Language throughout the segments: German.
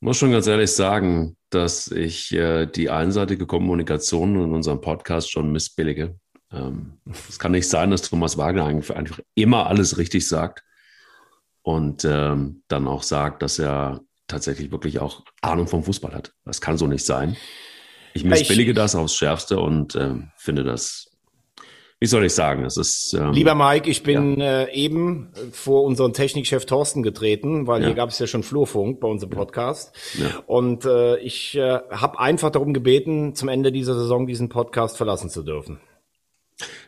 muss schon ganz ehrlich sagen, dass ich äh, die einseitige Kommunikation in unserem Podcast schon missbillige. Ähm, es kann nicht sein, dass Thomas Wagner einfach immer alles richtig sagt und ähm, dann auch sagt, dass er tatsächlich wirklich auch Ahnung vom Fußball hat. Das kann so nicht sein. Ich missbillige ich, das aufs Schärfste und äh, finde das wie soll ich sagen, es ist. Ähm, Lieber Mike, ich bin ja. äh, eben vor unseren Technikchef Thorsten getreten, weil ja. hier gab es ja schon Flurfunk bei unserem Podcast. Ja. Und äh, ich äh, habe einfach darum gebeten, zum Ende dieser Saison diesen Podcast verlassen zu dürfen.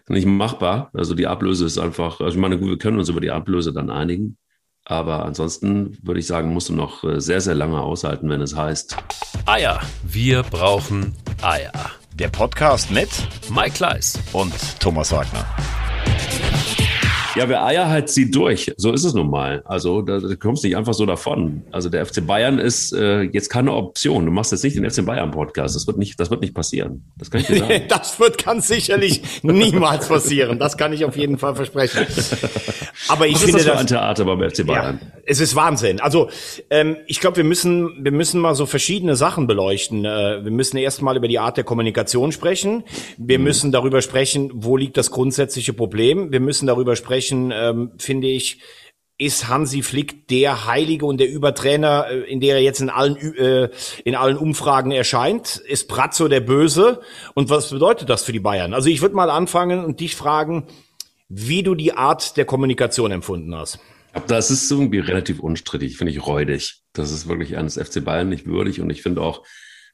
Nicht machbar. Also die Ablöse ist einfach, also ich meine, gut, wir können uns über die Ablöse dann einigen. Aber ansonsten würde ich sagen, musst du noch äh, sehr, sehr lange aushalten, wenn es heißt. Eier. Wir brauchen Eier. Der Podcast mit Mike Kleiss und Thomas Wagner. Ja, wer Eier hat, zieht durch. So ist es nun mal. Also da, da kommst du nicht einfach so davon. Also der FC Bayern ist äh, jetzt keine Option. Du machst jetzt nicht den FC Bayern Podcast. Das wird nicht, das wird nicht passieren. Das kann ich dir sagen. das wird ganz sicherlich niemals passieren. Das kann ich auf jeden Fall versprechen. Aber ich Was finde ist das für ein Theater beim FC Bayern. Ja, es ist Wahnsinn. Also ähm, ich glaube, wir müssen, wir müssen mal so verschiedene Sachen beleuchten. Äh, wir müssen erstmal über die Art der Kommunikation sprechen. Wir mhm. müssen darüber sprechen, wo liegt das grundsätzliche Problem. Wir müssen darüber sprechen sprechen, ähm, finde ich, ist Hansi Flick der Heilige und der Übertrainer, äh, in der er jetzt in allen, äh, in allen Umfragen erscheint? Ist Brazzo der Böse? Und was bedeutet das für die Bayern? Also ich würde mal anfangen und dich fragen, wie du die Art der Kommunikation empfunden hast. Das ist irgendwie relativ unstrittig, finde ich räudig. Das ist wirklich eines FC Bayern nicht würdig und ich finde auch,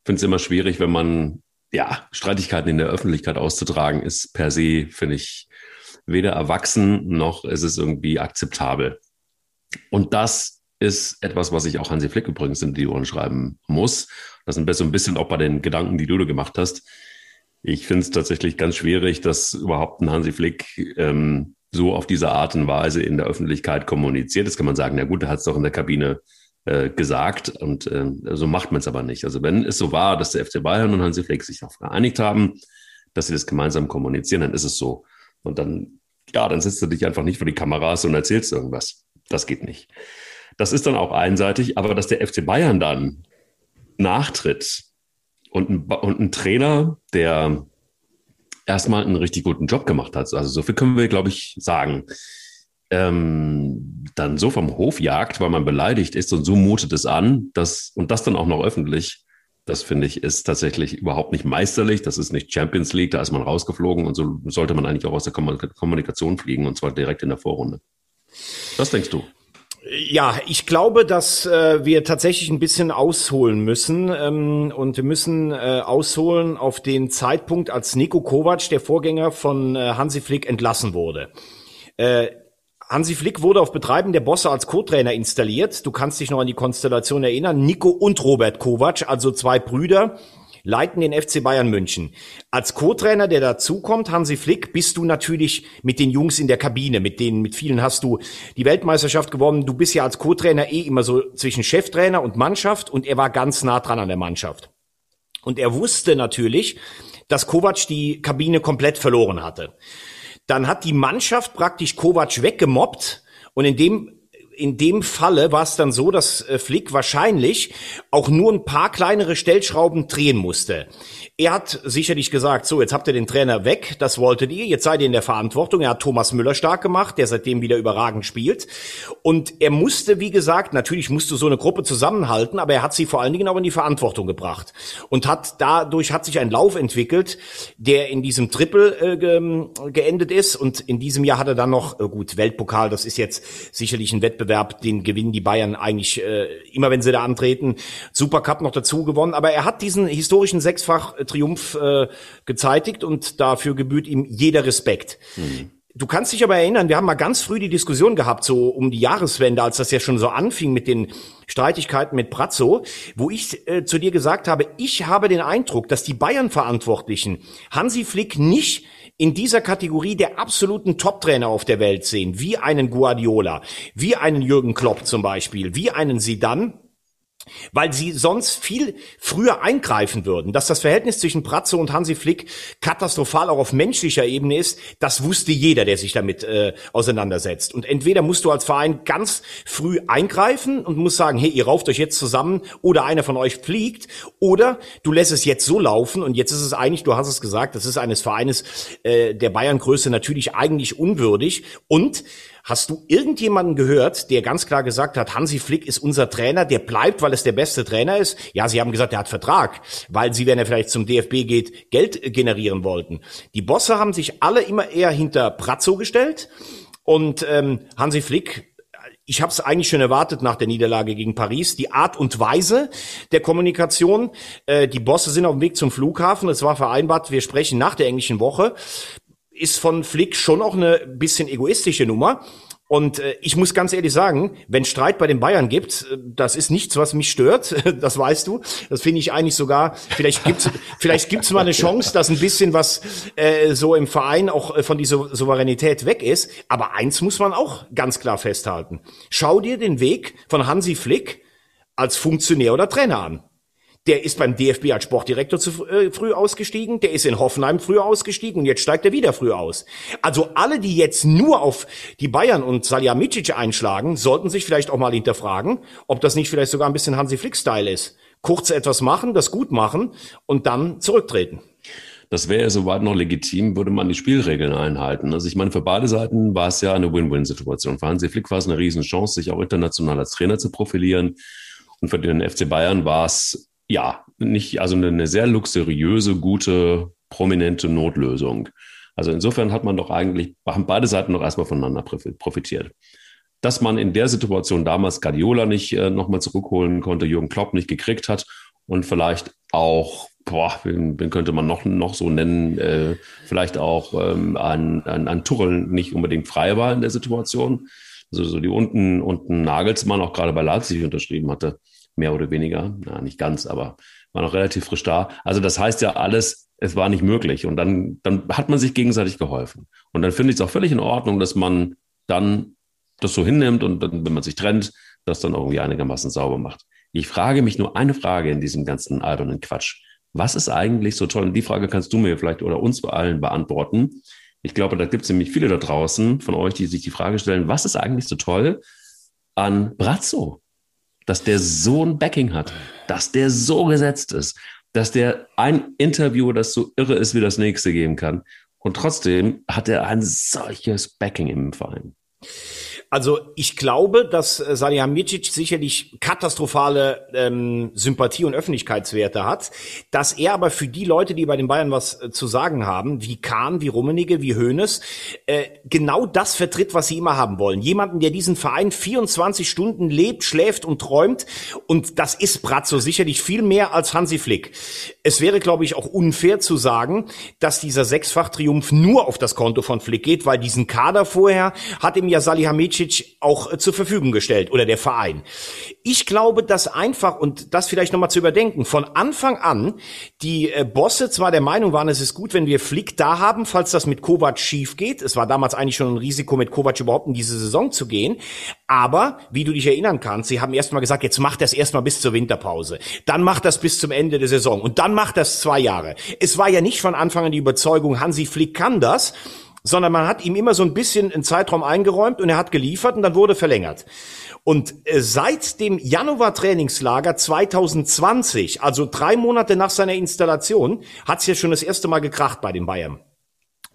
finde es immer schwierig, wenn man ja Streitigkeiten in der Öffentlichkeit auszutragen ist per se, finde ich weder erwachsen noch ist es irgendwie akzeptabel. Und das ist etwas, was ich auch Hansi Flick übrigens in die Ohren schreiben muss. Das sind so ein bisschen auch bei den Gedanken, die du da gemacht hast. Ich finde es tatsächlich ganz schwierig, dass überhaupt ein Hansi Flick ähm, so auf diese Art und Weise in der Öffentlichkeit kommuniziert. Das kann man sagen, na gut, er hat es doch in der Kabine äh, gesagt und äh, so macht man es aber nicht. Also wenn es so war, dass der FC Bayern und Hansi Flick sich darauf geeinigt haben, dass sie das gemeinsam kommunizieren, dann ist es so. Und dann, ja, dann setzt du dich einfach nicht vor die Kameras und erzählst irgendwas. Das geht nicht. Das ist dann auch einseitig, aber dass der FC Bayern dann nachtritt und ein, und ein Trainer, der erstmal einen richtig guten Job gemacht hat, also so viel können wir, glaube ich, sagen, ähm, dann so vom Hof jagt, weil man beleidigt ist und so mutet es an, dass, und das dann auch noch öffentlich, das finde ich ist tatsächlich überhaupt nicht meisterlich. Das ist nicht Champions League, da ist man rausgeflogen und so sollte man eigentlich auch aus der Kommunikation fliegen und zwar direkt in der Vorrunde. Was denkst du? Ja, ich glaube, dass äh, wir tatsächlich ein bisschen ausholen müssen ähm, und wir müssen äh, ausholen auf den Zeitpunkt, als Nico Kovac, der Vorgänger von äh, Hansi Flick, entlassen wurde. Äh, Hansi Flick wurde auf Betreiben der Bosse als Co-Trainer installiert. Du kannst dich noch an die Konstellation erinnern. Nico und Robert Kovac, also zwei Brüder, leiten den FC Bayern München. Als Co-Trainer, der dazukommt, Hansi Flick, bist du natürlich mit den Jungs in der Kabine, mit denen, mit vielen hast du die Weltmeisterschaft gewonnen. Du bist ja als Co-Trainer eh immer so zwischen Cheftrainer und Mannschaft und er war ganz nah dran an der Mannschaft. Und er wusste natürlich, dass Kovac die Kabine komplett verloren hatte. Dann hat die Mannschaft praktisch Kovac weggemobbt und in dem in dem Falle war es dann so, dass äh, Flick wahrscheinlich auch nur ein paar kleinere Stellschrauben drehen musste. Er hat sicherlich gesagt, so, jetzt habt ihr den Trainer weg, das wolltet ihr, jetzt seid ihr in der Verantwortung. Er hat Thomas Müller stark gemacht, der seitdem wieder überragend spielt. Und er musste, wie gesagt, natürlich musste so eine Gruppe zusammenhalten, aber er hat sie vor allen Dingen auch in die Verantwortung gebracht. Und hat dadurch hat sich ein Lauf entwickelt, der in diesem Triple äh, ge geendet ist. Und in diesem Jahr hat er dann noch, äh, gut, Weltpokal, das ist jetzt sicherlich ein Wettbewerb, den gewinnen die Bayern eigentlich äh, immer, wenn sie da antreten. Supercup noch dazu gewonnen. Aber er hat diesen historischen Sechsfach Triumph äh, gezeitigt und dafür gebührt ihm jeder Respekt. Mhm. Du kannst dich aber erinnern, wir haben mal ganz früh die Diskussion gehabt, so um die Jahreswende, als das ja schon so anfing mit den Streitigkeiten mit Brazzo, wo ich äh, zu dir gesagt habe, ich habe den Eindruck, dass die Bayern-Verantwortlichen Hansi Flick nicht in dieser Kategorie der absoluten Top-Trainer auf der Welt sehen, wie einen Guardiola, wie einen Jürgen Klopp zum Beispiel, wie einen Sidan, weil sie sonst viel früher eingreifen würden. Dass das Verhältnis zwischen Pratzo und Hansi Flick katastrophal auch auf menschlicher Ebene ist, das wusste jeder, der sich damit äh, auseinandersetzt. Und entweder musst du als Verein ganz früh eingreifen und musst sagen, hey, ihr rauft euch jetzt zusammen oder einer von euch fliegt, oder du lässt es jetzt so laufen und jetzt ist es eigentlich, du hast es gesagt, das ist eines Vereines äh, der Bayerngröße natürlich eigentlich unwürdig und Hast du irgendjemanden gehört, der ganz klar gesagt hat, Hansi Flick ist unser Trainer, der bleibt, weil es der beste Trainer ist? Ja, sie haben gesagt, er hat Vertrag, weil sie, wenn er vielleicht zum DFB geht, Geld generieren wollten. Die Bosse haben sich alle immer eher hinter Pratzo gestellt und ähm, Hansi Flick ich habe es eigentlich schon erwartet nach der Niederlage gegen Paris. Die Art und Weise der Kommunikation. Äh, die Bosse sind auf dem Weg zum Flughafen. Es war vereinbart, wir sprechen nach der englischen Woche ist von Flick schon auch eine bisschen egoistische Nummer. Und äh, ich muss ganz ehrlich sagen, wenn Streit bei den Bayern gibt, äh, das ist nichts, was mich stört. Das weißt du. Das finde ich eigentlich sogar. Vielleicht gibt's, vielleicht gibt's mal eine Chance, dass ein bisschen was äh, so im Verein auch äh, von dieser Souveränität weg ist. Aber eins muss man auch ganz klar festhalten: Schau dir den Weg von Hansi Flick als Funktionär oder Trainer an. Der ist beim DFB als Sportdirektor zu äh, früh ausgestiegen, der ist in Hoffenheim früh ausgestiegen und jetzt steigt er wieder früh aus. Also alle, die jetzt nur auf die Bayern und Salihamidzic einschlagen, sollten sich vielleicht auch mal hinterfragen, ob das nicht vielleicht sogar ein bisschen Hansi Flick-Style ist. Kurz etwas machen, das gut machen und dann zurücktreten. Das wäre soweit noch legitim, würde man die Spielregeln einhalten. Also ich meine, für beide Seiten war es ja eine Win-Win-Situation. Für Hansi Flick war es eine Riesenchance, sich auch international als Trainer zu profilieren. Und für den FC Bayern war es ja, nicht, also eine, sehr luxuriöse, gute, prominente Notlösung. Also insofern hat man doch eigentlich, haben beide Seiten doch erstmal voneinander profitiert. Dass man in der Situation damals Guardiola nicht äh, nochmal zurückholen konnte, Jürgen Klopp nicht gekriegt hat und vielleicht auch, boah, wen, wen könnte man noch, noch so nennen, äh, vielleicht auch ähm, ein, ein, ein Tuchel nicht unbedingt frei war in der Situation. Also so die unten, unten Nagelsmann auch gerade bei Leipzig unterschrieben hatte mehr oder weniger. Na, nicht ganz, aber war noch relativ frisch da. Also das heißt ja alles, es war nicht möglich. Und dann, dann hat man sich gegenseitig geholfen. Und dann finde ich es auch völlig in Ordnung, dass man dann das so hinnimmt und dann, wenn man sich trennt, das dann irgendwie einigermaßen sauber macht. Ich frage mich nur eine Frage in diesem ganzen albernen Quatsch. Was ist eigentlich so toll? Und die Frage kannst du mir vielleicht oder uns allen beantworten. Ich glaube, da gibt es nämlich viele da draußen von euch, die sich die Frage stellen, was ist eigentlich so toll an Brazzo? Dass der so ein Backing hat, dass der so gesetzt ist, dass der ein Interview, das so irre ist wie das nächste geben kann. Und trotzdem hat er ein solches Backing im Verein. Also ich glaube, dass äh, Salihamidzic sicherlich katastrophale ähm, Sympathie- und Öffentlichkeitswerte hat, dass er aber für die Leute, die bei den Bayern was äh, zu sagen haben, wie Kahn, wie Rummenigge, wie Hoeneß, äh, genau das vertritt, was sie immer haben wollen. Jemanden, der diesen Verein 24 Stunden lebt, schläft und träumt. Und das ist Brazzo sicherlich viel mehr als Hansi Flick. Es wäre, glaube ich, auch unfair zu sagen, dass dieser Sechsfach-Triumph nur auf das Konto von Flick geht, weil diesen Kader vorher hat ihm ja Salihamidzic Ilicic auch äh, zur Verfügung gestellt oder der Verein. Ich glaube, dass einfach, und das vielleicht nochmal zu überdenken, von Anfang an die äh, Bosse zwar der Meinung waren, es ist gut, wenn wir Flick da haben, falls das mit Kovac schief geht. Es war damals eigentlich schon ein Risiko, mit Kovac überhaupt in diese Saison zu gehen. Aber, wie du dich erinnern kannst, sie haben erstmal gesagt, jetzt macht das erstmal bis zur Winterpause. Dann macht das bis zum Ende der Saison. Und dann macht das zwei Jahre. Es war ja nicht von Anfang an die Überzeugung, Hansi Flick kann das sondern man hat ihm immer so ein bisschen einen Zeitraum eingeräumt und er hat geliefert und dann wurde verlängert. Und äh, seit dem Januar-Trainingslager 2020, also drei Monate nach seiner Installation, hat es ja schon das erste Mal gekracht bei den Bayern.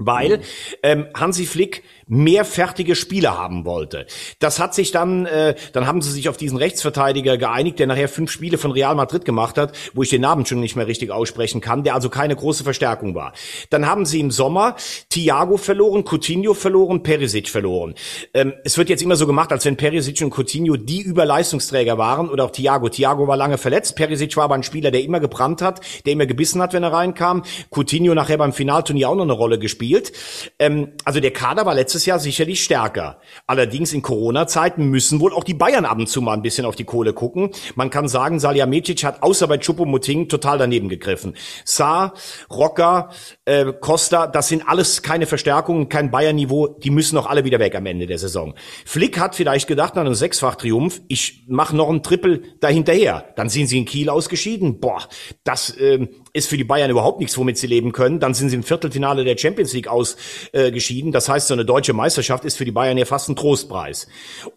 Weil mhm. ähm, Hansi Flick mehr fertige Spieler haben wollte. Das hat sich dann, äh, dann haben sie sich auf diesen Rechtsverteidiger geeinigt, der nachher fünf Spiele von Real Madrid gemacht hat, wo ich den Namen schon nicht mehr richtig aussprechen kann, der also keine große Verstärkung war. Dann haben sie im Sommer Thiago verloren, Coutinho verloren, Perisic verloren. Ähm, es wird jetzt immer so gemacht, als wenn Perisic und Coutinho die Überleistungsträger waren oder auch Thiago. Thiago war lange verletzt, Perisic war aber ein Spieler, der immer gebrannt hat, der immer gebissen hat, wenn er reinkam. Coutinho nachher beim Finalturnier auch noch eine Rolle gespielt gespielt. Ähm, also der Kader war letztes Jahr sicherlich stärker. Allerdings in Corona-Zeiten müssen wohl auch die Bayern ab und zu mal ein bisschen auf die Kohle gucken. Man kann sagen, Salihamidzic hat außer bei Choupo-Moting total daneben gegriffen. Saar, Rocker, äh, Costa, das sind alles keine Verstärkungen, kein Bayern-Niveau. Die müssen auch alle wieder weg am Ende der Saison. Flick hat vielleicht gedacht nach einem Sechsfach-Triumph, ich mache noch ein Triple dahinterher. Dann sind sie in Kiel ausgeschieden. Boah, das äh, ist für die Bayern überhaupt nichts, womit sie leben können. Dann sind sie im Viertelfinale der Champions League ausgeschieden. Das heißt, so eine deutsche Meisterschaft ist für die Bayern ja fast ein Trostpreis.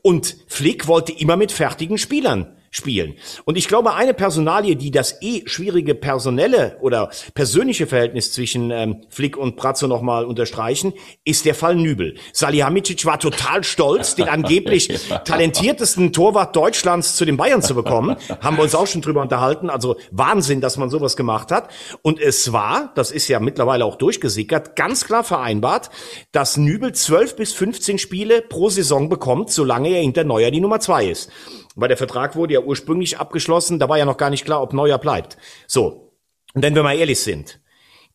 Und Flick wollte immer mit fertigen Spielern spielen. Und ich glaube, eine Personalie, die das eh schwierige personelle oder persönliche Verhältnis zwischen ähm, Flick und Brazzo nochmal unterstreichen, ist der Fall Nübel. Salihamidzic war total stolz, den angeblich talentiertesten Torwart Deutschlands zu den Bayern zu bekommen. Haben wir uns auch schon drüber unterhalten. Also Wahnsinn, dass man sowas gemacht hat. Und es war, das ist ja mittlerweile auch durchgesickert, ganz klar vereinbart, dass Nübel 12 bis 15 Spiele pro Saison bekommt, solange er hinter Neuer die Nummer zwei ist. Weil der Vertrag wurde ja ursprünglich abgeschlossen, da war ja noch gar nicht klar, ob Neuer bleibt. So. Und wenn wir mal ehrlich sind,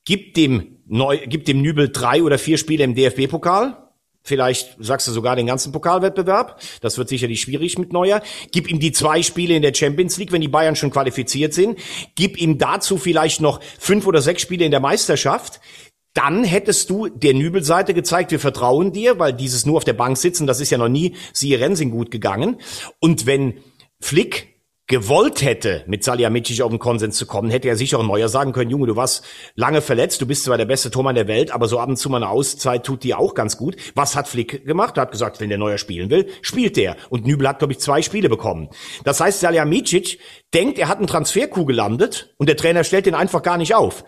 gibt dem Neu, gibt dem Nübel drei oder vier Spiele im DFB-Pokal. Vielleicht sagst du sogar den ganzen Pokalwettbewerb. Das wird sicherlich schwierig mit Neuer. Gib ihm die zwei Spiele in der Champions League, wenn die Bayern schon qualifiziert sind. Gib ihm dazu vielleicht noch fünf oder sechs Spiele in der Meisterschaft dann hättest du der Nübelseite gezeigt, wir vertrauen dir, weil dieses nur auf der Bank sitzen, das ist ja noch nie siehe Rensing gut gegangen. Und wenn Flick gewollt hätte, mit Salihamidzic auf den Konsens zu kommen, hätte er sicher auch Neuer sagen können, Junge, du warst lange verletzt, du bist zwar der beste Tormann der Welt, aber so ab und zu mal eine Auszeit tut dir auch ganz gut. Was hat Flick gemacht? Er hat gesagt, wenn der Neuer spielen will, spielt der. Und Nübel hat, glaube ich, zwei Spiele bekommen. Das heißt, Salihamidzic denkt, er hat einen Transferkuh gelandet und der Trainer stellt den einfach gar nicht auf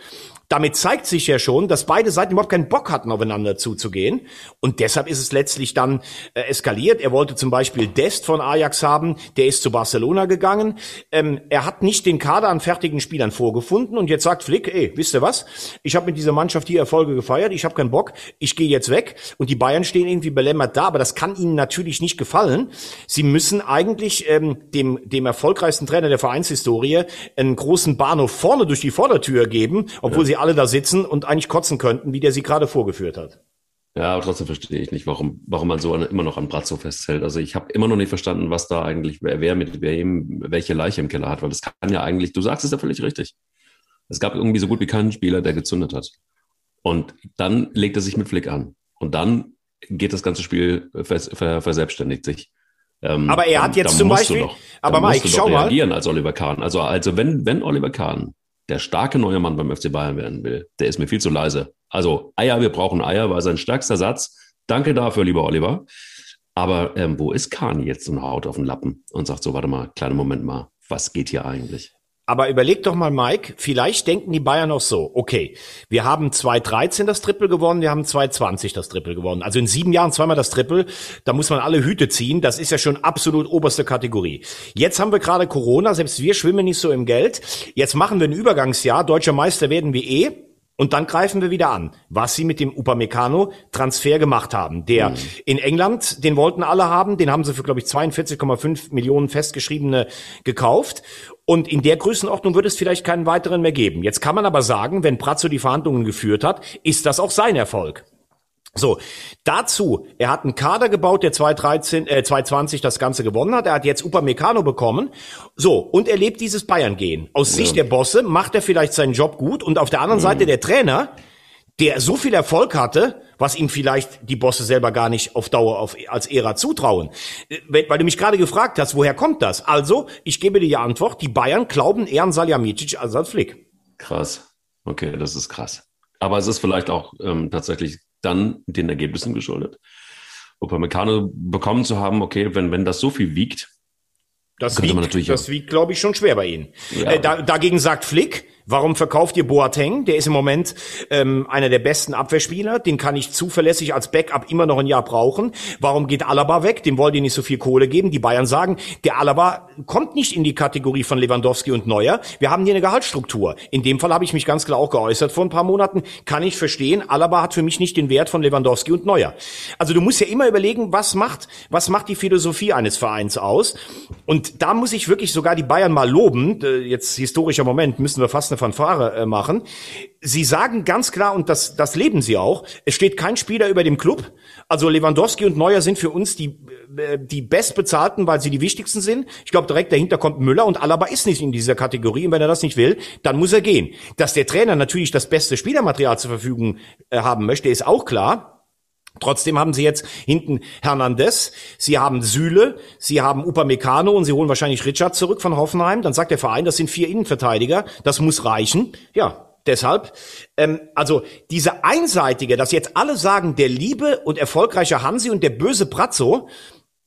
damit zeigt sich ja schon, dass beide Seiten überhaupt keinen Bock hatten, aufeinander zuzugehen. Und deshalb ist es letztlich dann äh, eskaliert. Er wollte zum Beispiel Dest von Ajax haben, der ist zu Barcelona gegangen. Ähm, er hat nicht den Kader an fertigen Spielern vorgefunden und jetzt sagt Flick, ey, wisst ihr was? Ich habe mit dieser Mannschaft hier Erfolge gefeiert, ich habe keinen Bock, ich gehe jetzt weg. Und die Bayern stehen irgendwie belämmert da, aber das kann ihnen natürlich nicht gefallen. Sie müssen eigentlich ähm, dem, dem erfolgreichsten Trainer der Vereinshistorie einen großen Bahnhof vorne durch die Vordertür geben, obwohl ja. sie alle da sitzen und eigentlich kotzen könnten, wie der sie gerade vorgeführt hat. Ja, aber trotzdem verstehe ich nicht, warum, warum man so immer noch an Brazzo festhält. Also ich habe immer noch nicht verstanden, was da eigentlich, wer, wer mit wem welche Leiche im Keller hat, weil das kann ja eigentlich, du sagst es ja völlig richtig. Es gab irgendwie so gut wie keinen Spieler, der gezündet hat. Und dann legt er sich mit Flick an. Und dann geht das ganze Spiel vers, ver, verselbstständigt sich. Ähm, aber er hat jetzt zum Beispiel, doch, aber Mike, schau mal. reagieren als Oliver Kahn. Also, also wenn, wenn Oliver Kahn der starke neue Mann beim FC Bayern werden will, der ist mir viel zu leise. Also Eier, wir brauchen Eier, war sein stärkster Satz. Danke dafür, lieber Oliver. Aber ähm, wo ist Kahn jetzt und haut auf den Lappen und sagt so, warte mal, kleiner Moment mal, was geht hier eigentlich? Aber überleg doch mal, Mike, vielleicht denken die Bayern auch so, okay, wir haben 2013 das Triple gewonnen, wir haben 2020 das Triple gewonnen. Also in sieben Jahren zweimal das Triple, da muss man alle Hüte ziehen, das ist ja schon absolut oberste Kategorie. Jetzt haben wir gerade Corona, selbst wir schwimmen nicht so im Geld. Jetzt machen wir ein Übergangsjahr, deutscher Meister werden wir eh. Und dann greifen wir wieder an, was sie mit dem Upamecano Transfer gemacht haben. Der mhm. in England, den wollten alle haben, den haben sie für, glaube ich, 42,5 Millionen festgeschriebene gekauft. Und in der Größenordnung wird es vielleicht keinen weiteren mehr geben. Jetzt kann man aber sagen, wenn Brazzo die Verhandlungen geführt hat, ist das auch sein Erfolg. So, dazu, er hat einen Kader gebaut, der 2013, äh, 2020 das Ganze gewonnen hat. Er hat jetzt Upamecano bekommen. So, und er lebt dieses Bayern-Gehen. Aus ja. Sicht der Bosse macht er vielleicht seinen Job gut. Und auf der anderen mhm. Seite der Trainer, der so viel Erfolg hatte, was ihm vielleicht die Bosse selber gar nicht auf Dauer auf, als Ära zutrauen. Äh, weil du mich gerade gefragt hast, woher kommt das? Also, ich gebe dir die Antwort, die Bayern glauben eher an Salihamidzic als an Flick. Krass. Okay, das ist krass. Aber es ist vielleicht auch ähm, tatsächlich dann den Ergebnissen geschuldet. Upamecano bekommen zu haben, okay, wenn, wenn das so viel wiegt, das wiegt, das wiegt, glaube ich, schon schwer bei Ihnen. Ja. Äh, da, dagegen sagt Flick, Warum verkauft ihr Boateng? Der ist im Moment ähm, einer der besten Abwehrspieler. Den kann ich zuverlässig als Backup immer noch ein Jahr brauchen. Warum geht Alaba weg? Dem wollt ihr nicht so viel Kohle geben. Die Bayern sagen, der Alaba kommt nicht in die Kategorie von Lewandowski und Neuer. Wir haben hier eine Gehaltsstruktur. In dem Fall habe ich mich ganz klar auch geäußert vor ein paar Monaten. Kann ich verstehen. Alaba hat für mich nicht den Wert von Lewandowski und Neuer. Also du musst ja immer überlegen, was macht, was macht die Philosophie eines Vereins aus? Und da muss ich wirklich sogar die Bayern mal loben. Äh, jetzt historischer Moment, müssen wir fast eine Fanfare äh, machen. Sie sagen ganz klar, und das, das leben sie auch, es steht kein Spieler über dem Club. Also Lewandowski und Neuer sind für uns die, äh, die bestbezahlten, weil sie die wichtigsten sind. Ich glaube, direkt dahinter kommt Müller und Alaba ist nicht in dieser Kategorie. Und wenn er das nicht will, dann muss er gehen. Dass der Trainer natürlich das beste Spielermaterial zur Verfügung äh, haben möchte, ist auch klar. Trotzdem haben sie jetzt hinten Hernandez, sie haben Süle, sie haben Upamecano und sie holen wahrscheinlich Richard zurück von Hoffenheim. Dann sagt der Verein, das sind vier Innenverteidiger, das muss reichen. Ja, deshalb, ähm, also diese einseitige, dass jetzt alle sagen, der liebe und erfolgreiche Hansi und der böse Pratzo,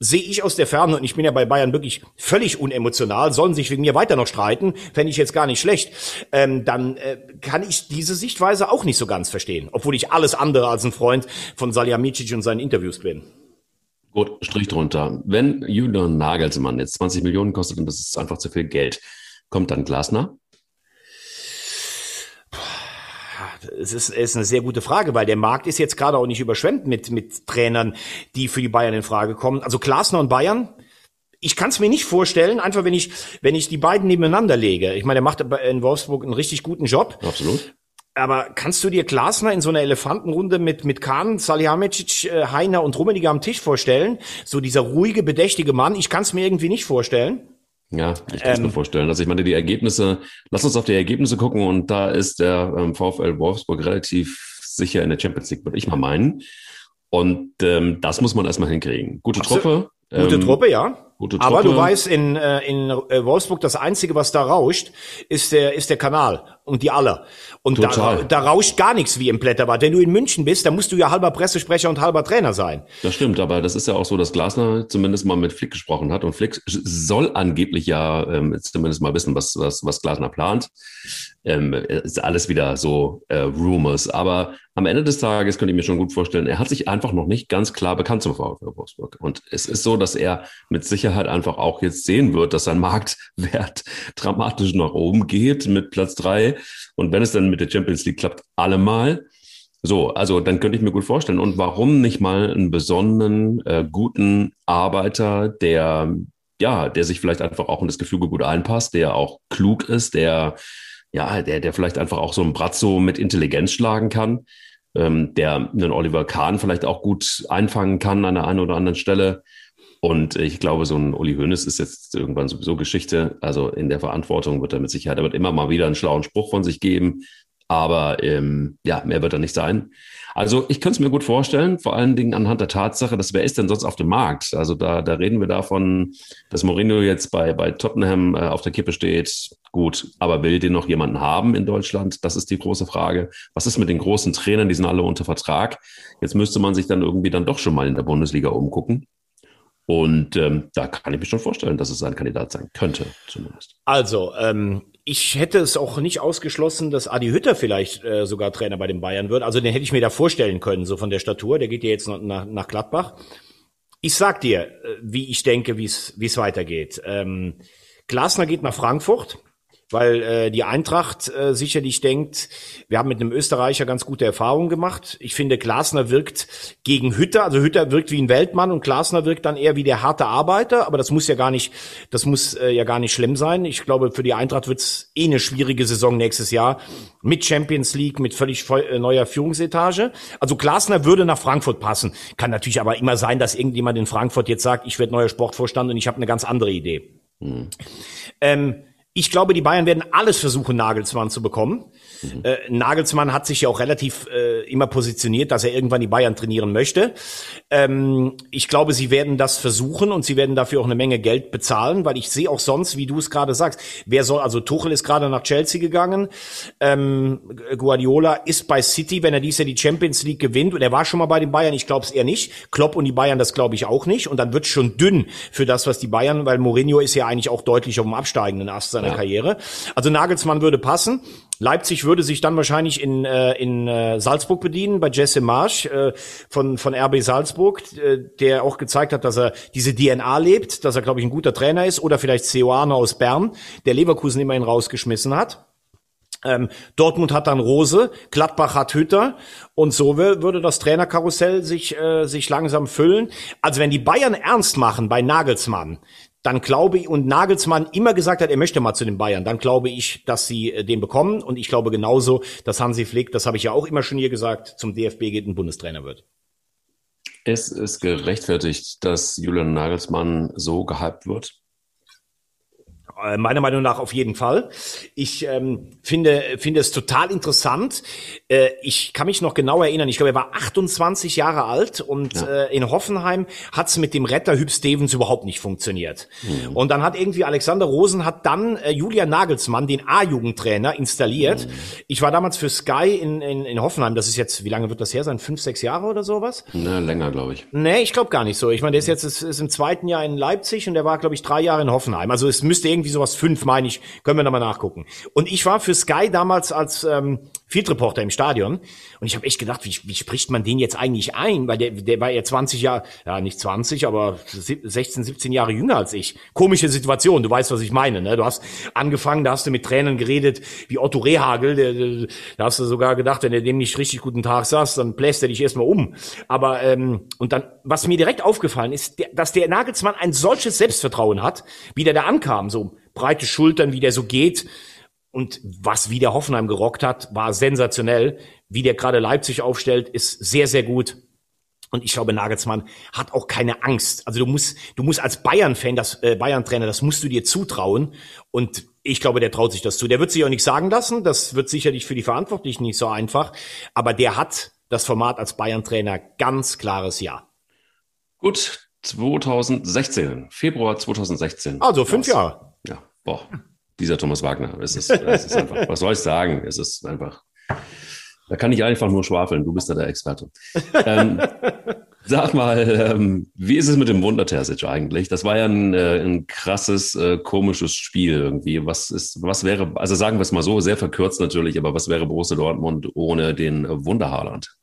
sehe ich aus der Ferne, und ich bin ja bei Bayern wirklich völlig unemotional, sollen sich wegen mir weiter noch streiten, fände ich jetzt gar nicht schlecht, ähm, dann äh, kann ich diese Sichtweise auch nicht so ganz verstehen, obwohl ich alles andere als ein Freund von Salihamidzic und seinen Interviews bin. Gut, Strich drunter. Wenn Julian Nagelsmann jetzt 20 Millionen kostet und das ist einfach zu viel Geld, kommt dann Glasner? Es ist, ist eine sehr gute Frage, weil der Markt ist jetzt gerade auch nicht überschwemmt mit, mit Trainern, die für die Bayern in Frage kommen. Also Glasner und Bayern, ich kann es mir nicht vorstellen, einfach wenn ich, wenn ich die beiden nebeneinander lege. Ich meine, der macht in Wolfsburg einen richtig guten Job. Absolut. Aber kannst du dir Glasner in so einer Elefantenrunde mit, mit Kahn, Salihamidzic, äh, Heiner und Rummenigge am Tisch vorstellen? So dieser ruhige, bedächtige Mann, ich kann es mir irgendwie nicht vorstellen. Ja, ich kann es ähm, mir vorstellen. Also ich meine, die Ergebnisse, lass uns auf die Ergebnisse gucken und da ist der ähm, VfL Wolfsburg relativ sicher in der Champions League, würde ich mal meinen. Und ähm, das muss man erstmal hinkriegen. Gute Truppe. Gute ähm, Truppe, ja. Gute Truppe. Aber du weißt, in, äh, in äh, Wolfsburg, das Einzige, was da rauscht, ist der, ist der Kanal und die Aller. Und da, da rauscht gar nichts wie im Blätterbad. Wenn du in München bist, dann musst du ja halber Pressesprecher und halber Trainer sein. Das stimmt, aber das ist ja auch so, dass Glasner zumindest mal mit Flick gesprochen hat. Und Flick soll angeblich ja ähm, zumindest mal wissen, was, was, was Glasner plant. Ähm, ist alles wieder so äh, Rumors. Aber am Ende des Tages könnte ich mir schon gut vorstellen, er hat sich einfach noch nicht ganz klar bekannt zum VfL Wolfsburg. Und es ist so, dass er mit Sicherheit einfach auch jetzt sehen wird, dass sein Marktwert dramatisch nach oben geht mit Platz drei. Und wenn es dann mit der Champions League klappt, allemal. So, also dann könnte ich mir gut vorstellen. Und warum nicht mal einen besonderen, äh, guten Arbeiter, der, ja, der sich vielleicht einfach auch in das Gefüge gut einpasst, der auch klug ist, der, ja, der, der vielleicht einfach auch so ein Bratzo mit Intelligenz schlagen kann, ähm, der einen Oliver Kahn vielleicht auch gut einfangen kann an der einen oder anderen Stelle. Und ich glaube, so ein Uli Hoeneß ist jetzt irgendwann sowieso Geschichte. Also in der Verantwortung wird er mit Sicherheit, er wird immer mal wieder einen schlauen Spruch von sich geben. Aber ähm, ja, mehr wird er nicht sein. Also ich könnte es mir gut vorstellen, vor allen Dingen anhand der Tatsache, dass wer ist denn sonst auf dem Markt? Also da, da reden wir davon, dass Mourinho jetzt bei, bei Tottenham äh, auf der Kippe steht. Gut, aber will den noch jemanden haben in Deutschland? Das ist die große Frage. Was ist mit den großen Trainern? Die sind alle unter Vertrag. Jetzt müsste man sich dann irgendwie dann doch schon mal in der Bundesliga umgucken. Und ähm, da kann ich mir schon vorstellen, dass es ein Kandidat sein könnte, zumindest. Also, ähm, ich hätte es auch nicht ausgeschlossen, dass Adi Hütter vielleicht äh, sogar Trainer bei den Bayern wird. Also den hätte ich mir da vorstellen können, so von der Statur. Der geht ja jetzt nach, nach Gladbach. Ich sag dir, äh, wie ich denke, wie es weitergeht. Ähm, Glasner geht nach Frankfurt weil äh, die Eintracht äh, sicherlich denkt, wir haben mit einem Österreicher ganz gute Erfahrungen gemacht. Ich finde, Glasner wirkt gegen Hütter, also Hütter wirkt wie ein Weltmann und Glasner wirkt dann eher wie der harte Arbeiter, aber das muss ja gar nicht, das muss äh, ja gar nicht schlimm sein. Ich glaube, für die Eintracht wird es eh eine schwierige Saison nächstes Jahr mit Champions League, mit völlig äh, neuer Führungsetage. Also Glasner würde nach Frankfurt passen. Kann natürlich aber immer sein, dass irgendjemand in Frankfurt jetzt sagt, ich werde neuer Sportvorstand und ich habe eine ganz andere Idee. Hm. Ähm, ich glaube, die Bayern werden alles versuchen, Nagelsmann zu bekommen. Mhm. Äh, Nagelsmann hat sich ja auch relativ äh, immer positioniert, dass er irgendwann die Bayern trainieren möchte. Ähm, ich glaube, sie werden das versuchen und sie werden dafür auch eine Menge Geld bezahlen, weil ich sehe auch sonst, wie du es gerade sagst, wer soll, also Tuchel ist gerade nach Chelsea gegangen, ähm, Guardiola ist bei City, wenn er dies Jahr die Champions League gewinnt und er war schon mal bei den Bayern, ich glaube es eher nicht. Klopp und die Bayern, das glaube ich auch nicht und dann wird schon dünn für das, was die Bayern, weil Mourinho ist ja eigentlich auch deutlich auf dem absteigenden Ast seiner ja. Karriere. Also Nagelsmann würde passen. Leipzig würde sich dann wahrscheinlich in, äh, in äh, Salzburg bedienen, bei Jesse Marsch äh, von, von RB Salzburg, äh, der auch gezeigt hat, dass er diese DNA lebt, dass er, glaube ich, ein guter Trainer ist, oder vielleicht Ceoane aus Bern, der Leverkusen immerhin rausgeschmissen hat. Ähm, Dortmund hat dann Rose, Gladbach hat Hütter und so würde das Trainerkarussell sich, äh, sich langsam füllen. Also wenn die Bayern ernst machen bei Nagelsmann, dann glaube ich, und Nagelsmann immer gesagt hat, er möchte mal zu den Bayern, dann glaube ich, dass sie äh, den bekommen. Und ich glaube genauso, dass Hansi Flick, das habe ich ja auch immer schon hier gesagt, zum DFB geht und Bundestrainer wird. Es ist gerechtfertigt, dass Julian Nagelsmann so gehypt wird. Äh, meiner Meinung nach auf jeden Fall. Ich ähm, finde, finde es total interessant. Äh, ich kann mich noch genau erinnern, ich glaube, er war 28 Jahre alt und ja. äh, in Hoffenheim hat es mit dem Retter Hüb Stevens überhaupt nicht funktioniert. Mhm. Und dann hat irgendwie Alexander Rosen hat dann äh, Julian Nagelsmann, den A-Jugendtrainer, installiert. Mhm. Ich war damals für Sky in, in, in Hoffenheim. Das ist jetzt, wie lange wird das her sein? Fünf, sechs Jahre oder sowas? Ne, länger, glaube ich. Nee, ich glaube gar nicht so. Ich meine, der ist jetzt ist, ist im zweiten Jahr in Leipzig und der war, glaube ich, drei Jahre in Hoffenheim. Also es müsste irgendwie sowas fünf, meine ich, können wir nochmal nachgucken. Und ich war für Sky damals als ähm, Field Reporter im Stadion und ich habe echt gedacht, wie, wie spricht man den jetzt eigentlich ein? Weil der, der war ja 20 Jahre, ja nicht 20, aber 16, 17 Jahre jünger als ich. Komische Situation, du weißt, was ich meine. Ne? Du hast angefangen, da hast du mit Tränen geredet, wie Otto Rehagel, der, der, da hast du sogar gedacht, wenn er dem nicht richtig guten Tag saß, dann bläst er dich erstmal um. Aber ähm, und dann, was mir direkt aufgefallen ist, der, dass der Nagelsmann ein solches Selbstvertrauen hat, wie der da ankam, so breite Schultern, wie der so geht. Und was wie der Hoffenheim gerockt hat, war sensationell. Wie der gerade Leipzig aufstellt, ist sehr, sehr gut. Und ich glaube, Nagelsmann hat auch keine Angst. Also du musst, du musst als Bayern-Fan, das äh, Bayern-Trainer, das musst du dir zutrauen. Und ich glaube, der traut sich das zu. Der wird sich auch nicht sagen lassen. Das wird sicherlich für die Verantwortlichen nicht so einfach. Aber der hat das Format als Bayern-Trainer ganz klares Ja. Gut, 2016, Februar 2016. Also fünf Jahre. Boah, dieser Thomas Wagner. Es ist, es ist einfach, was soll ich sagen? Es ist einfach, da kann ich einfach nur schwafeln. Du bist da der Experte. ähm, sag mal, ähm, wie ist es mit dem Wunder Terzic eigentlich? Das war ja ein, äh, ein krasses, äh, komisches Spiel irgendwie. Was ist, was wäre, also sagen wir es mal so, sehr verkürzt natürlich, aber was wäre Borussia Dortmund ohne den Wunder Haaland?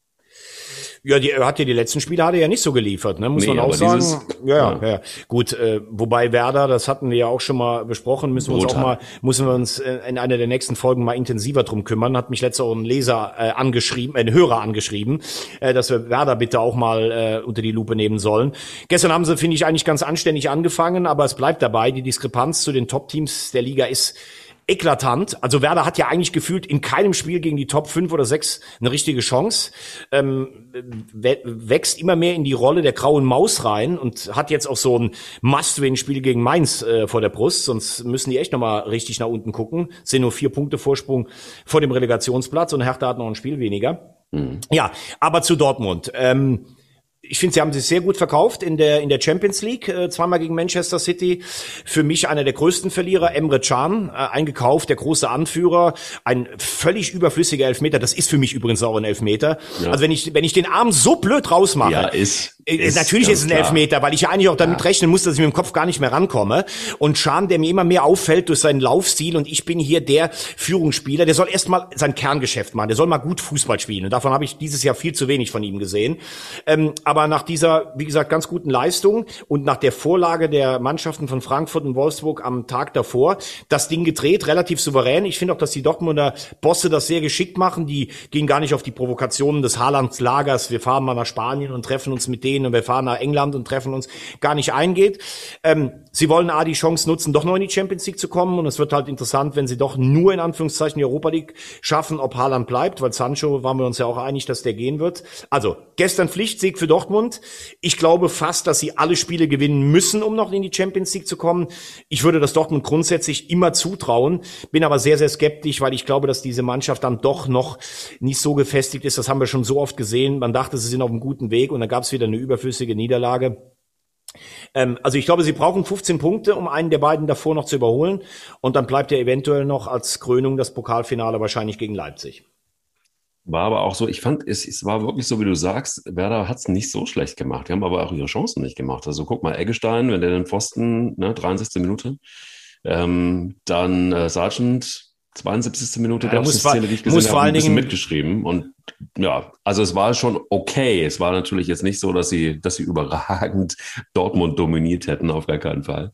Ja, die hat ja die letzten Spiele hat er ja nicht so geliefert, ne? muss nee, man auch sagen. Dieses, ja, ja, ja, gut. Äh, wobei Werder, das hatten wir ja auch schon mal besprochen, müssen wir uns auch mal, müssen wir uns äh, in einer der nächsten Folgen mal intensiver drum kümmern. Hat mich letzter ein Leser äh, angeschrieben, ein Hörer angeschrieben, äh, dass wir Werder bitte auch mal äh, unter die Lupe nehmen sollen. Gestern haben sie, finde ich, eigentlich ganz anständig angefangen, aber es bleibt dabei. Die Diskrepanz zu den Top-Teams der Liga ist eklatant. Also Werder hat ja eigentlich gefühlt in keinem Spiel gegen die Top 5 oder 6 eine richtige Chance. Ähm, wächst immer mehr in die Rolle der grauen Maus rein und hat jetzt auch so ein Must-Win-Spiel gegen Mainz äh, vor der Brust. Sonst müssen die echt nochmal richtig nach unten gucken. Sind nur vier Punkte Vorsprung vor dem Relegationsplatz und Hertha hat noch ein Spiel weniger. Mhm. Ja, aber zu Dortmund. Ähm, ich finde, sie haben sich sehr gut verkauft in der in der Champions League, äh, zweimal gegen Manchester City. Für mich einer der größten Verlierer, Emre Can, äh, eingekauft, der große Anführer, ein völlig überflüssiger Elfmeter. Das ist für mich übrigens auch ein Elfmeter. Ja. Also wenn ich wenn ich den Arm so blöd rausmache, ja, ist äh, ist Natürlich ist es ein Elfmeter, weil ich ja eigentlich auch damit ja. rechnen muss, dass ich mit dem Kopf gar nicht mehr rankomme. Und Scham, der mir immer mehr auffällt durch seinen Laufstil und ich bin hier der Führungsspieler, der soll erstmal sein Kerngeschäft machen, der soll mal gut Fußball spielen. Und davon habe ich dieses Jahr viel zu wenig von ihm gesehen. Ähm, aber nach dieser, wie gesagt, ganz guten Leistung und nach der Vorlage der Mannschaften von Frankfurt und Wolfsburg am Tag davor, das Ding gedreht, relativ souverän. Ich finde auch, dass die Dortmunder Bosse das sehr geschickt machen. Die gehen gar nicht auf die Provokationen des Haalands Lagers. Wir fahren mal nach Spanien und treffen uns mit denen und wir fahren nach England und treffen uns, gar nicht eingeht. Ähm, sie wollen A, die Chance nutzen, doch noch in die Champions League zu kommen und es wird halt interessant, wenn sie doch nur in Anführungszeichen die Europa League schaffen, ob Haaland bleibt, weil Sancho waren wir uns ja auch einig, dass der gehen wird. Also, gestern Pflichtsieg für Dortmund. Ich glaube fast, dass sie alle Spiele gewinnen müssen, um noch in die Champions League zu kommen. Ich würde das Dortmund grundsätzlich immer zutrauen, bin aber sehr, sehr skeptisch, weil ich glaube, dass diese Mannschaft dann doch noch nicht so gefestigt ist. Das haben wir schon so oft gesehen. Man dachte, sie sind auf einem guten Weg und dann gab es wieder eine überflüssige Niederlage. Ähm, also ich glaube, sie brauchen 15 Punkte, um einen der beiden davor noch zu überholen. Und dann bleibt ja eventuell noch als Krönung das Pokalfinale wahrscheinlich gegen Leipzig. War aber auch so, ich fand, es, es war wirklich so, wie du sagst, Werder hat es nicht so schlecht gemacht. Die haben aber auch ihre Chancen nicht gemacht. Also guck mal, Eggestein, wenn der den Pfosten, ne, 63. Minute, ähm, dann äh, Sargent, 72. Minute ja, es eine Szene, die ich gesehen habe, ein bisschen mitgeschrieben. Und ja, also es war schon okay. Es war natürlich jetzt nicht so, dass sie, dass sie überragend Dortmund dominiert hätten, auf gar keinen Fall.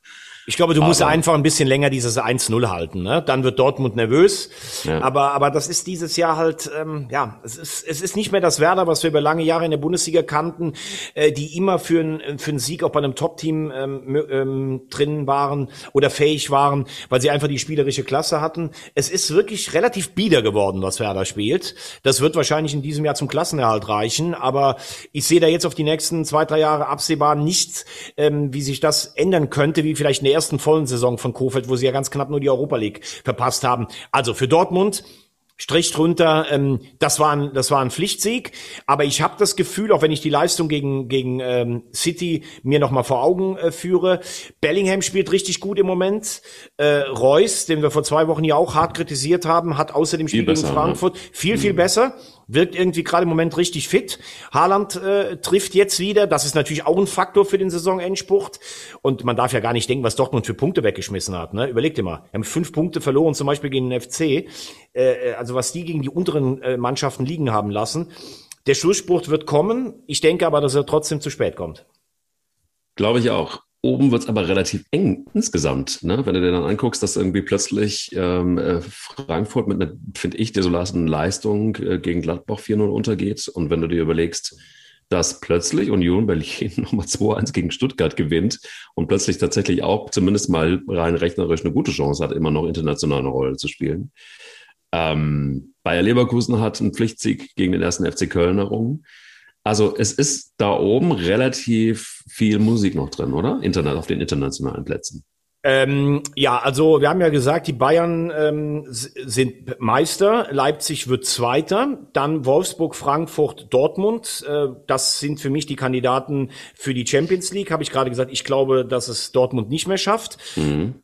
Ich glaube, du musst einfach ein bisschen länger dieses 1-0 halten. Ne? Dann wird Dortmund nervös. Ja. Aber, aber das ist dieses Jahr halt, ähm, ja, es ist, es ist nicht mehr das Werder, was wir über lange Jahre in der Bundesliga kannten, äh, die immer für, ein, für einen Sieg auch bei einem Top-Team ähm, ähm, drin waren oder fähig waren, weil sie einfach die spielerische Klasse hatten. Es ist wirklich relativ bieder geworden, was Werder spielt. Das wird wahrscheinlich in diesem Jahr zum Klassenerhalt reichen. Aber ich sehe da jetzt auf die nächsten zwei, drei Jahre absehbar nichts, ähm, wie sich das ändern könnte, wie vielleicht in der ersten vollen Saison von Kofeld, wo sie ja ganz knapp nur die Europa League verpasst haben. Also für Dortmund Strich drunter, ähm, das, war ein, das war ein Pflichtsieg. Aber ich habe das Gefühl, auch wenn ich die Leistung gegen, gegen ähm, City mir nochmal vor Augen äh, führe, Bellingham spielt richtig gut im Moment. Äh, Reus, den wir vor zwei Wochen ja auch hart kritisiert haben, hat außerdem Spiel gegen Frankfurt ne? viel, viel mhm. besser wirkt irgendwie gerade im Moment richtig fit. Haaland äh, trifft jetzt wieder. Das ist natürlich auch ein Faktor für den Saisonendspurt. Und man darf ja gar nicht denken, was Dortmund für Punkte weggeschmissen hat. Ne? Überleg dir mal. Wir haben fünf Punkte verloren, zum Beispiel gegen den FC. Äh, äh, also was die gegen die unteren äh, Mannschaften liegen haben lassen. Der Schlussspurt wird kommen. Ich denke aber, dass er trotzdem zu spät kommt. Glaube ich auch. Oben wird es aber relativ eng insgesamt. Ne? Wenn du dir dann anguckst, dass irgendwie plötzlich ähm, äh, Frankfurt mit einer, finde ich, desolaten Leistung äh, gegen Gladbach 4-0 untergeht. Und wenn du dir überlegst, dass plötzlich Union Berlin nochmal 2-1 gegen Stuttgart gewinnt und plötzlich tatsächlich auch zumindest mal rein rechnerisch eine gute Chance hat, immer noch international eine Rolle zu spielen. Ähm, Bayer Leverkusen hat einen Pflichtsieg gegen den ersten FC Köln errungen. Also es ist da oben relativ viel Musik noch drin, oder? Internet auf den internationalen Plätzen. Ähm, ja, also wir haben ja gesagt, die Bayern ähm, sind Meister, Leipzig wird Zweiter, dann Wolfsburg, Frankfurt, Dortmund. Äh, das sind für mich die Kandidaten für die Champions League. Habe ich gerade gesagt, ich glaube, dass es Dortmund nicht mehr schafft. Mhm.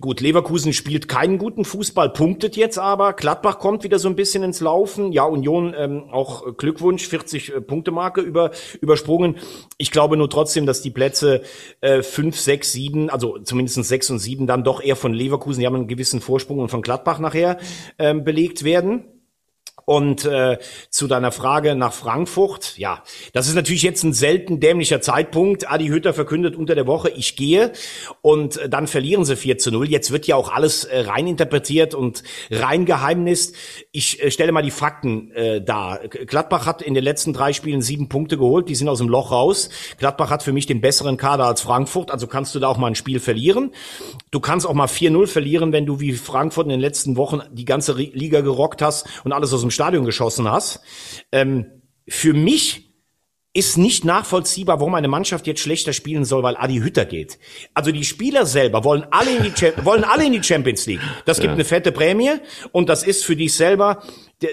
Gut, Leverkusen spielt keinen guten Fußball, punktet jetzt aber. Gladbach kommt wieder so ein bisschen ins Laufen. Ja, Union ähm, auch Glückwunsch, 40 äh, Punkte Marke über, übersprungen. Ich glaube nur trotzdem, dass die Plätze äh, 5, 6, 7, also zumindest 6 und 7 dann doch eher von Leverkusen, die haben einen gewissen Vorsprung und von Gladbach nachher ähm, belegt werden. Und äh, zu deiner Frage nach Frankfurt, ja, das ist natürlich jetzt ein selten dämlicher Zeitpunkt. Adi Hütter verkündet unter der Woche, ich gehe und äh, dann verlieren sie 4 zu 0. Jetzt wird ja auch alles äh, reininterpretiert und reingeheimnist. Ich äh, stelle mal die Fakten äh, dar. Gladbach hat in den letzten drei Spielen sieben Punkte geholt, die sind aus dem Loch raus. Gladbach hat für mich den besseren Kader als Frankfurt, also kannst du da auch mal ein Spiel verlieren. Du kannst auch mal 4-0 verlieren, wenn du wie Frankfurt in den letzten Wochen die ganze Liga gerockt hast und alles aus dem Stadion geschossen hast. Ähm, für mich ist nicht nachvollziehbar, warum eine Mannschaft jetzt schlechter spielen soll, weil Adi Hütter geht. Also die Spieler selber wollen alle in die, wollen alle in die Champions League. Das gibt ja. eine fette Prämie und das ist für dich selber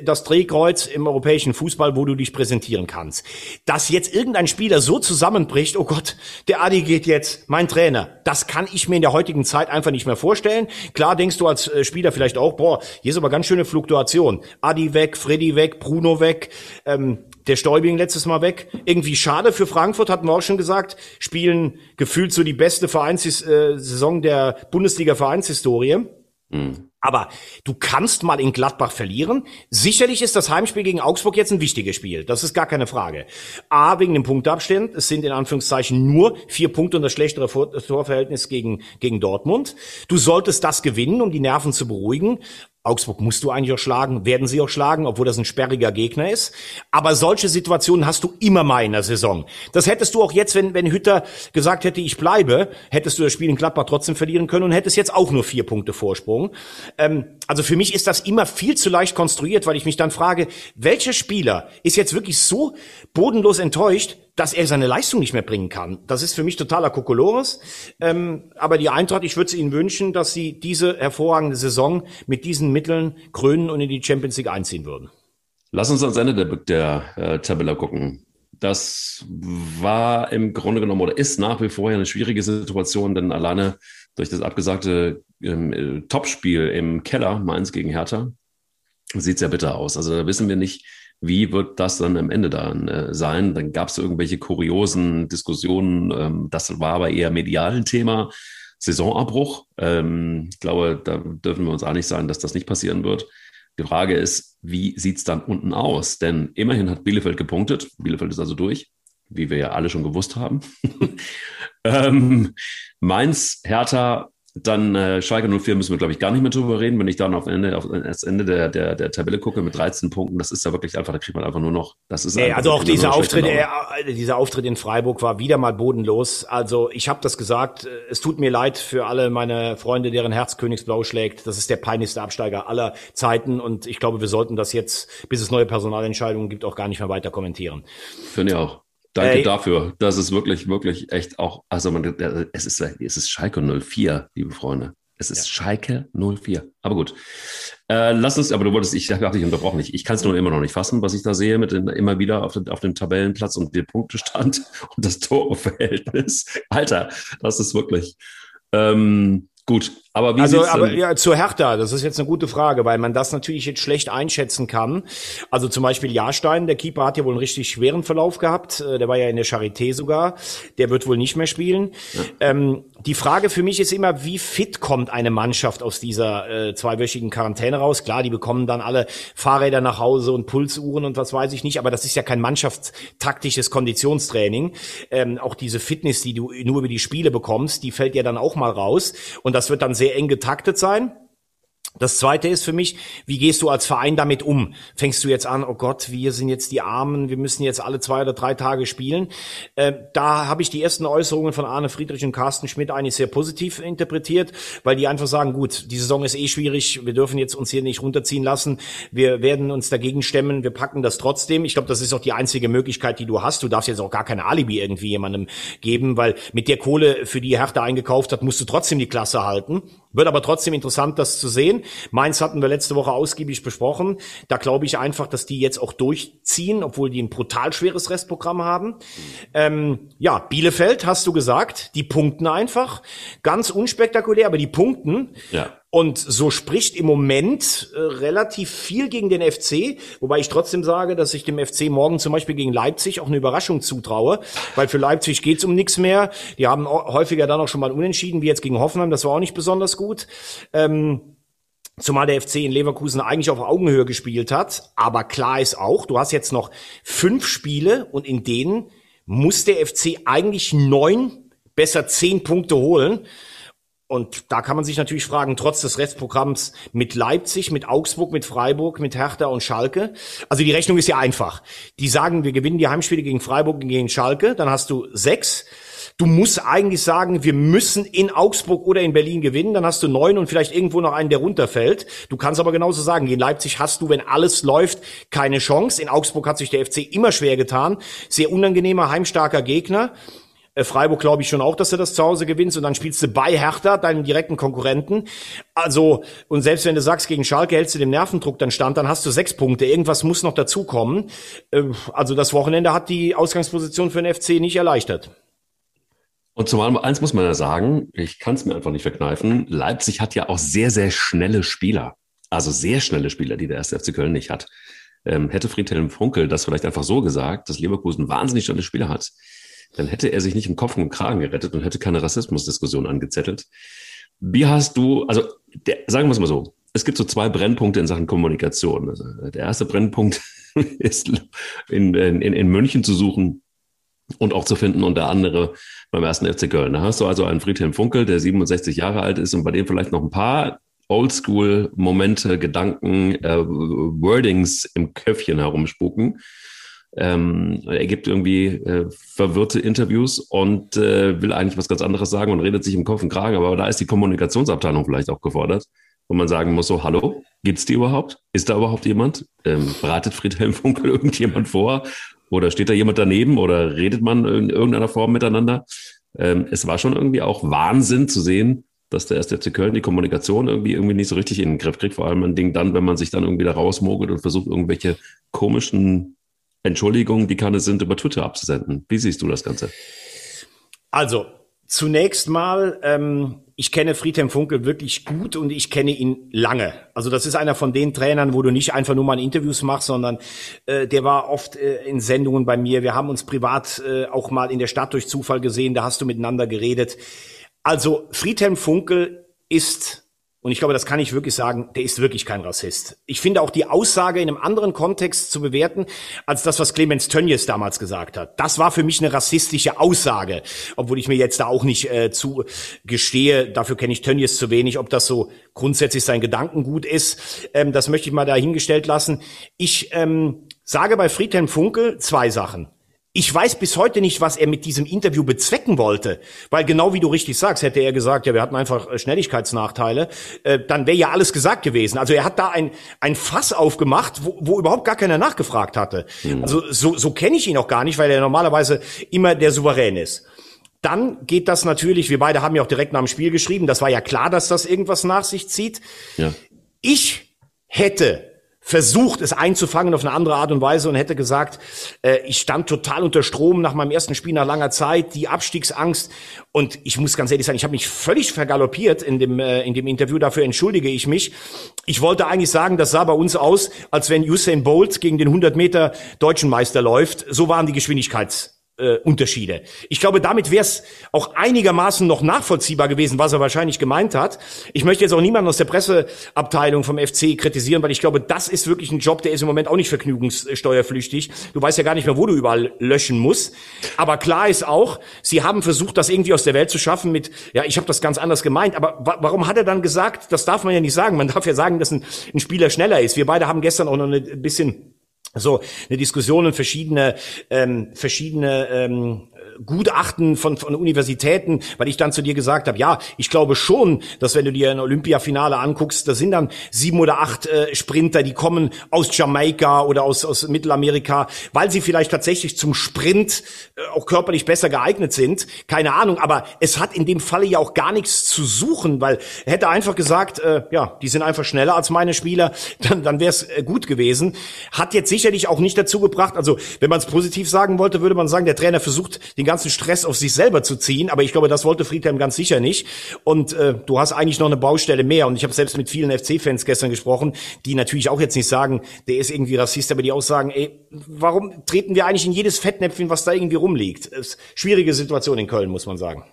das Drehkreuz im europäischen Fußball, wo du dich präsentieren kannst. Dass jetzt irgendein Spieler so zusammenbricht, oh Gott, der Adi geht jetzt, mein Trainer, das kann ich mir in der heutigen Zeit einfach nicht mehr vorstellen. Klar denkst du als äh, Spieler vielleicht auch, boah, hier ist aber ganz schöne Fluktuation. Adi weg, Freddy weg, Bruno weg, ähm, der Stäubing letztes Mal weg. Irgendwie schade für Frankfurt, hatten wir auch schon gesagt. Spielen gefühlt so die beste Vereinssaison der Bundesliga-Vereinshistorie. Mhm. Aber du kannst mal in Gladbach verlieren. Sicherlich ist das Heimspiel gegen Augsburg jetzt ein wichtiges Spiel. Das ist gar keine Frage. A, wegen dem Punktabstand. Es sind in Anführungszeichen nur vier Punkte und das schlechtere Torverhältnis gegen, gegen Dortmund. Du solltest das gewinnen, um die Nerven zu beruhigen. Augsburg musst du eigentlich auch schlagen, werden sie auch schlagen, obwohl das ein sperriger Gegner ist. Aber solche Situationen hast du immer mal in der Saison. Das hättest du auch jetzt, wenn, wenn Hütter gesagt hätte, ich bleibe, hättest du das Spiel in Gladbach trotzdem verlieren können und hättest jetzt auch nur vier Punkte Vorsprung. Ähm, also für mich ist das immer viel zu leicht konstruiert, weil ich mich dann frage, welcher Spieler ist jetzt wirklich so bodenlos enttäuscht, dass er seine Leistung nicht mehr bringen kann. Das ist für mich totaler Kokolores. Ähm, aber die Eintracht, ich würde es ihnen wünschen, dass sie diese hervorragende Saison mit diesen Mitteln krönen und in die Champions League einziehen würden. Lass uns ans Ende der, der äh, Tabelle gucken. Das war im Grunde genommen oder ist nach wie vor eine schwierige Situation, denn alleine durch das abgesagte ähm, äh, Topspiel im Keller, Mainz gegen Hertha, sieht sehr bitter aus. Also da wissen wir nicht, wie wird das dann am Ende dann äh, sein? Dann gab es irgendwelche kuriosen Diskussionen. Ähm, das war aber eher medial ein Thema. Saisonabbruch. Ähm, ich glaube, da dürfen wir uns einig sein, dass das nicht passieren wird. Die Frage ist, wie sieht's dann unten aus? Denn immerhin hat Bielefeld gepunktet. Bielefeld ist also durch, wie wir ja alle schon gewusst haben. Ähm, Mainz, Hertha, dann äh, Schalke 04 müssen wir, glaube ich, gar nicht mehr drüber reden. Wenn ich dann auf, Ende, auf das Ende der, der, der Tabelle gucke mit 13 Punkten, das ist ja wirklich einfach, da kriegt man einfach nur noch. Das ist nee, also auch dieser Auftritt, äh, dieser Auftritt in Freiburg war wieder mal bodenlos. Also ich habe das gesagt, es tut mir leid für alle meine Freunde, deren Herz Königsblau schlägt. Das ist der peinlichste Absteiger aller Zeiten und ich glaube, wir sollten das jetzt, bis es neue Personalentscheidungen gibt, auch gar nicht mehr weiter kommentieren. Finde ich auch. Danke Ey. dafür. Das ist wirklich, wirklich echt auch, also man, es ist, es ist Schalke 04, liebe Freunde. Es ist ja. Schalke 04. Aber gut. Äh, lass uns, aber du wolltest, ich habe dich unterbrochen. Ich, ich kann es nur immer noch nicht fassen, was ich da sehe, mit den, immer wieder auf, den, auf dem Tabellenplatz und den Punktestand und das Torverhältnis. Alter, das ist wirklich. Ähm, Gut, aber wie also, aber ja, zu Hertha, das ist jetzt eine gute Frage, weil man das natürlich jetzt schlecht einschätzen kann. Also zum Beispiel Jahrstein, der Keeper hat ja wohl einen richtig schweren Verlauf gehabt. Äh, der war ja in der Charité sogar. Der wird wohl nicht mehr spielen. Ja. Ähm, die Frage für mich ist immer, wie fit kommt eine Mannschaft aus dieser äh, zweiwöchigen Quarantäne raus? Klar, die bekommen dann alle Fahrräder nach Hause und Pulsuhren und was weiß ich nicht, aber das ist ja kein mannschaftstaktisches Konditionstraining. Ähm, auch diese Fitness, die du nur über die Spiele bekommst, die fällt ja dann auch mal raus. Und das wird dann sehr eng getaktet sein. Das zweite ist für mich, wie gehst du als Verein damit um? Fängst du jetzt an, oh Gott, wir sind jetzt die Armen, wir müssen jetzt alle zwei oder drei Tage spielen. Äh, da habe ich die ersten Äußerungen von Arne Friedrich und Carsten Schmidt eigentlich sehr positiv interpretiert, weil die einfach sagen, gut, die Saison ist eh schwierig, wir dürfen jetzt uns hier nicht runterziehen lassen, wir werden uns dagegen stemmen, wir packen das trotzdem. Ich glaube, das ist auch die einzige Möglichkeit, die du hast. Du darfst jetzt auch gar keine Alibi irgendwie jemandem geben, weil mit der Kohle, für die Hertha eingekauft hat, musst du trotzdem die Klasse halten. Wird aber trotzdem interessant, das zu sehen. Mainz hatten wir letzte Woche ausgiebig besprochen. Da glaube ich einfach, dass die jetzt auch durchziehen, obwohl die ein brutal schweres Restprogramm haben. Ähm, ja, Bielefeld, hast du gesagt, die punkten einfach. Ganz unspektakulär, aber die punkten. Ja. Und so spricht im Moment äh, relativ viel gegen den FC, wobei ich trotzdem sage, dass ich dem FC morgen zum Beispiel gegen Leipzig auch eine Überraschung zutraue, weil für Leipzig geht's um nichts mehr. Die haben häufiger dann auch schon mal unentschieden, wie jetzt gegen Hoffenheim, das war auch nicht besonders gut. Ähm, Zumal der FC in Leverkusen eigentlich auf Augenhöhe gespielt hat. Aber klar ist auch, du hast jetzt noch fünf Spiele und in denen muss der FC eigentlich neun, besser zehn Punkte holen. Und da kann man sich natürlich fragen, trotz des Restprogramms mit Leipzig, mit Augsburg, mit Freiburg, mit Hertha und Schalke. Also die Rechnung ist ja einfach. Die sagen, wir gewinnen die Heimspiele gegen Freiburg und gegen Schalke, dann hast du sechs. Du musst eigentlich sagen, wir müssen in Augsburg oder in Berlin gewinnen, dann hast du neun und vielleicht irgendwo noch einen, der runterfällt. Du kannst aber genauso sagen, in Leipzig hast du, wenn alles läuft, keine Chance. In Augsburg hat sich der FC immer schwer getan. Sehr unangenehmer, heimstarker Gegner. Äh, Freiburg glaube ich schon auch, dass du das zu Hause gewinnst und dann spielst du bei Hertha, deinem direkten Konkurrenten. Also, und selbst wenn du sagst, gegen Schalke hältst du dem Nervendruck dann stand, dann hast du sechs Punkte. Irgendwas muss noch dazukommen. Äh, also das Wochenende hat die Ausgangsposition für den FC nicht erleichtert. Und zumal eins muss man ja sagen, ich kann es mir einfach nicht verkneifen, Leipzig hat ja auch sehr, sehr schnelle Spieler. Also sehr schnelle Spieler, die der erste FC Köln nicht hat. Ähm, hätte Friedhelm Funkel das vielleicht einfach so gesagt, dass Leverkusen wahnsinnig schnelle Spieler hat, dann hätte er sich nicht im Kopf und Kragen gerettet und hätte keine Rassismusdiskussion angezettelt. Wie hast du, also der, sagen wir es mal so, es gibt so zwei Brennpunkte in Sachen Kommunikation. Also der erste Brennpunkt ist in, in, in München zu suchen und auch zu finden und der andere beim ersten FC Köln. Da hast du also einen Friedhelm Funkel, der 67 Jahre alt ist und bei dem vielleicht noch ein paar Oldschool-Momente, Gedanken, äh, Wordings im Köpfchen herumspuken ähm, er gibt irgendwie äh, verwirrte Interviews und äh, will eigentlich was ganz anderes sagen und redet sich im Kopf und Kragen. Aber da ist die Kommunikationsabteilung vielleicht auch gefordert, wo man sagen muss: so, hallo, gibt's die überhaupt? Ist da überhaupt jemand? Ähm, bereitet Friedhelm Funkel irgendjemand vor? Oder steht da jemand daneben oder redet man in irgendeiner Form miteinander? Ähm, es war schon irgendwie auch Wahnsinn zu sehen, dass der erste FC Köln die Kommunikation irgendwie irgendwie nicht so richtig in den Griff kriegt. Vor allem ein Ding dann, wenn man sich dann irgendwie da rausmogelt und versucht, irgendwelche komischen Entschuldigungen, die keine sind, über Twitter abzusenden. Wie siehst du das Ganze? Also, Zunächst mal, ähm, ich kenne Friedhelm Funkel wirklich gut und ich kenne ihn lange. Also das ist einer von den Trainern, wo du nicht einfach nur mal Interviews machst, sondern äh, der war oft äh, in Sendungen bei mir. Wir haben uns privat äh, auch mal in der Stadt durch Zufall gesehen, da hast du miteinander geredet. Also Friedhelm Funkel ist und ich glaube, das kann ich wirklich sagen, der ist wirklich kein Rassist. Ich finde auch die Aussage in einem anderen Kontext zu bewerten, als das, was Clemens Tönnies damals gesagt hat. Das war für mich eine rassistische Aussage, obwohl ich mir jetzt da auch nicht äh, zu gestehe, dafür kenne ich Tönnies zu wenig, ob das so grundsätzlich sein Gedankengut ist. Ähm, das möchte ich mal dahingestellt lassen. Ich ähm, sage bei Friedhelm Funkel zwei Sachen. Ich weiß bis heute nicht, was er mit diesem Interview bezwecken wollte, weil genau wie du richtig sagst, hätte er gesagt, ja, wir hatten einfach äh, Schnelligkeitsnachteile, äh, dann wäre ja alles gesagt gewesen. Also er hat da ein, ein Fass aufgemacht, wo, wo überhaupt gar keiner nachgefragt hatte. Mhm. Also so, so kenne ich ihn auch gar nicht, weil er normalerweise immer der Souverän ist. Dann geht das natürlich, wir beide haben ja auch direkt nach dem Spiel geschrieben, das war ja klar, dass das irgendwas nach sich zieht. Ja. Ich hätte versucht, es einzufangen auf eine andere Art und Weise und hätte gesagt, äh, ich stand total unter Strom nach meinem ersten Spiel nach langer Zeit, die Abstiegsangst und ich muss ganz ehrlich sagen, ich habe mich völlig vergaloppiert in dem äh, in dem Interview, dafür entschuldige ich mich. Ich wollte eigentlich sagen, das sah bei uns aus, als wenn Usain Bolt gegen den 100 Meter deutschen Meister läuft. So waren die Geschwindigkeits äh, Unterschiede. Ich glaube, damit wäre es auch einigermaßen noch nachvollziehbar gewesen, was er wahrscheinlich gemeint hat. Ich möchte jetzt auch niemanden aus der Presseabteilung vom FC kritisieren, weil ich glaube, das ist wirklich ein Job, der ist im Moment auch nicht vergnügungssteuerpflüchtig. Du weißt ja gar nicht mehr, wo du überall löschen musst. Aber klar ist auch, sie haben versucht, das irgendwie aus der Welt zu schaffen mit, ja, ich habe das ganz anders gemeint. Aber wa warum hat er dann gesagt, das darf man ja nicht sagen. Man darf ja sagen, dass ein, ein Spieler schneller ist. Wir beide haben gestern auch noch ein bisschen so eine Diskussion und verschiedene ähm, verschiedene ähm, Gutachten von, von Universitäten, weil ich dann zu dir gesagt habe, ja, ich glaube schon, dass wenn du dir ein Olympiafinale anguckst, da sind dann sieben oder acht äh, Sprinter, die kommen aus Jamaika oder aus, aus Mittelamerika, weil sie vielleicht tatsächlich zum Sprint äh, auch körperlich besser geeignet sind. Keine Ahnung, aber es hat in dem Falle ja auch gar nichts zu suchen, weil hätte einfach gesagt, äh, ja, die sind einfach schneller als meine Spieler, dann, dann wäre es äh, gut gewesen. Hat jetzt sicherlich auch nicht dazu gebracht, also wenn man es positiv sagen wollte, würde man sagen, der Trainer versucht, den ganzen Stress auf sich selber zu ziehen. Aber ich glaube, das wollte Friedhelm ganz sicher nicht. Und äh, du hast eigentlich noch eine Baustelle mehr. Und ich habe selbst mit vielen FC-Fans gestern gesprochen, die natürlich auch jetzt nicht sagen, der ist irgendwie Rassist, aber die auch sagen, ey, warum treten wir eigentlich in jedes Fettnäpfchen, was da irgendwie rumliegt? Schwierige Situation in Köln, muss man sagen.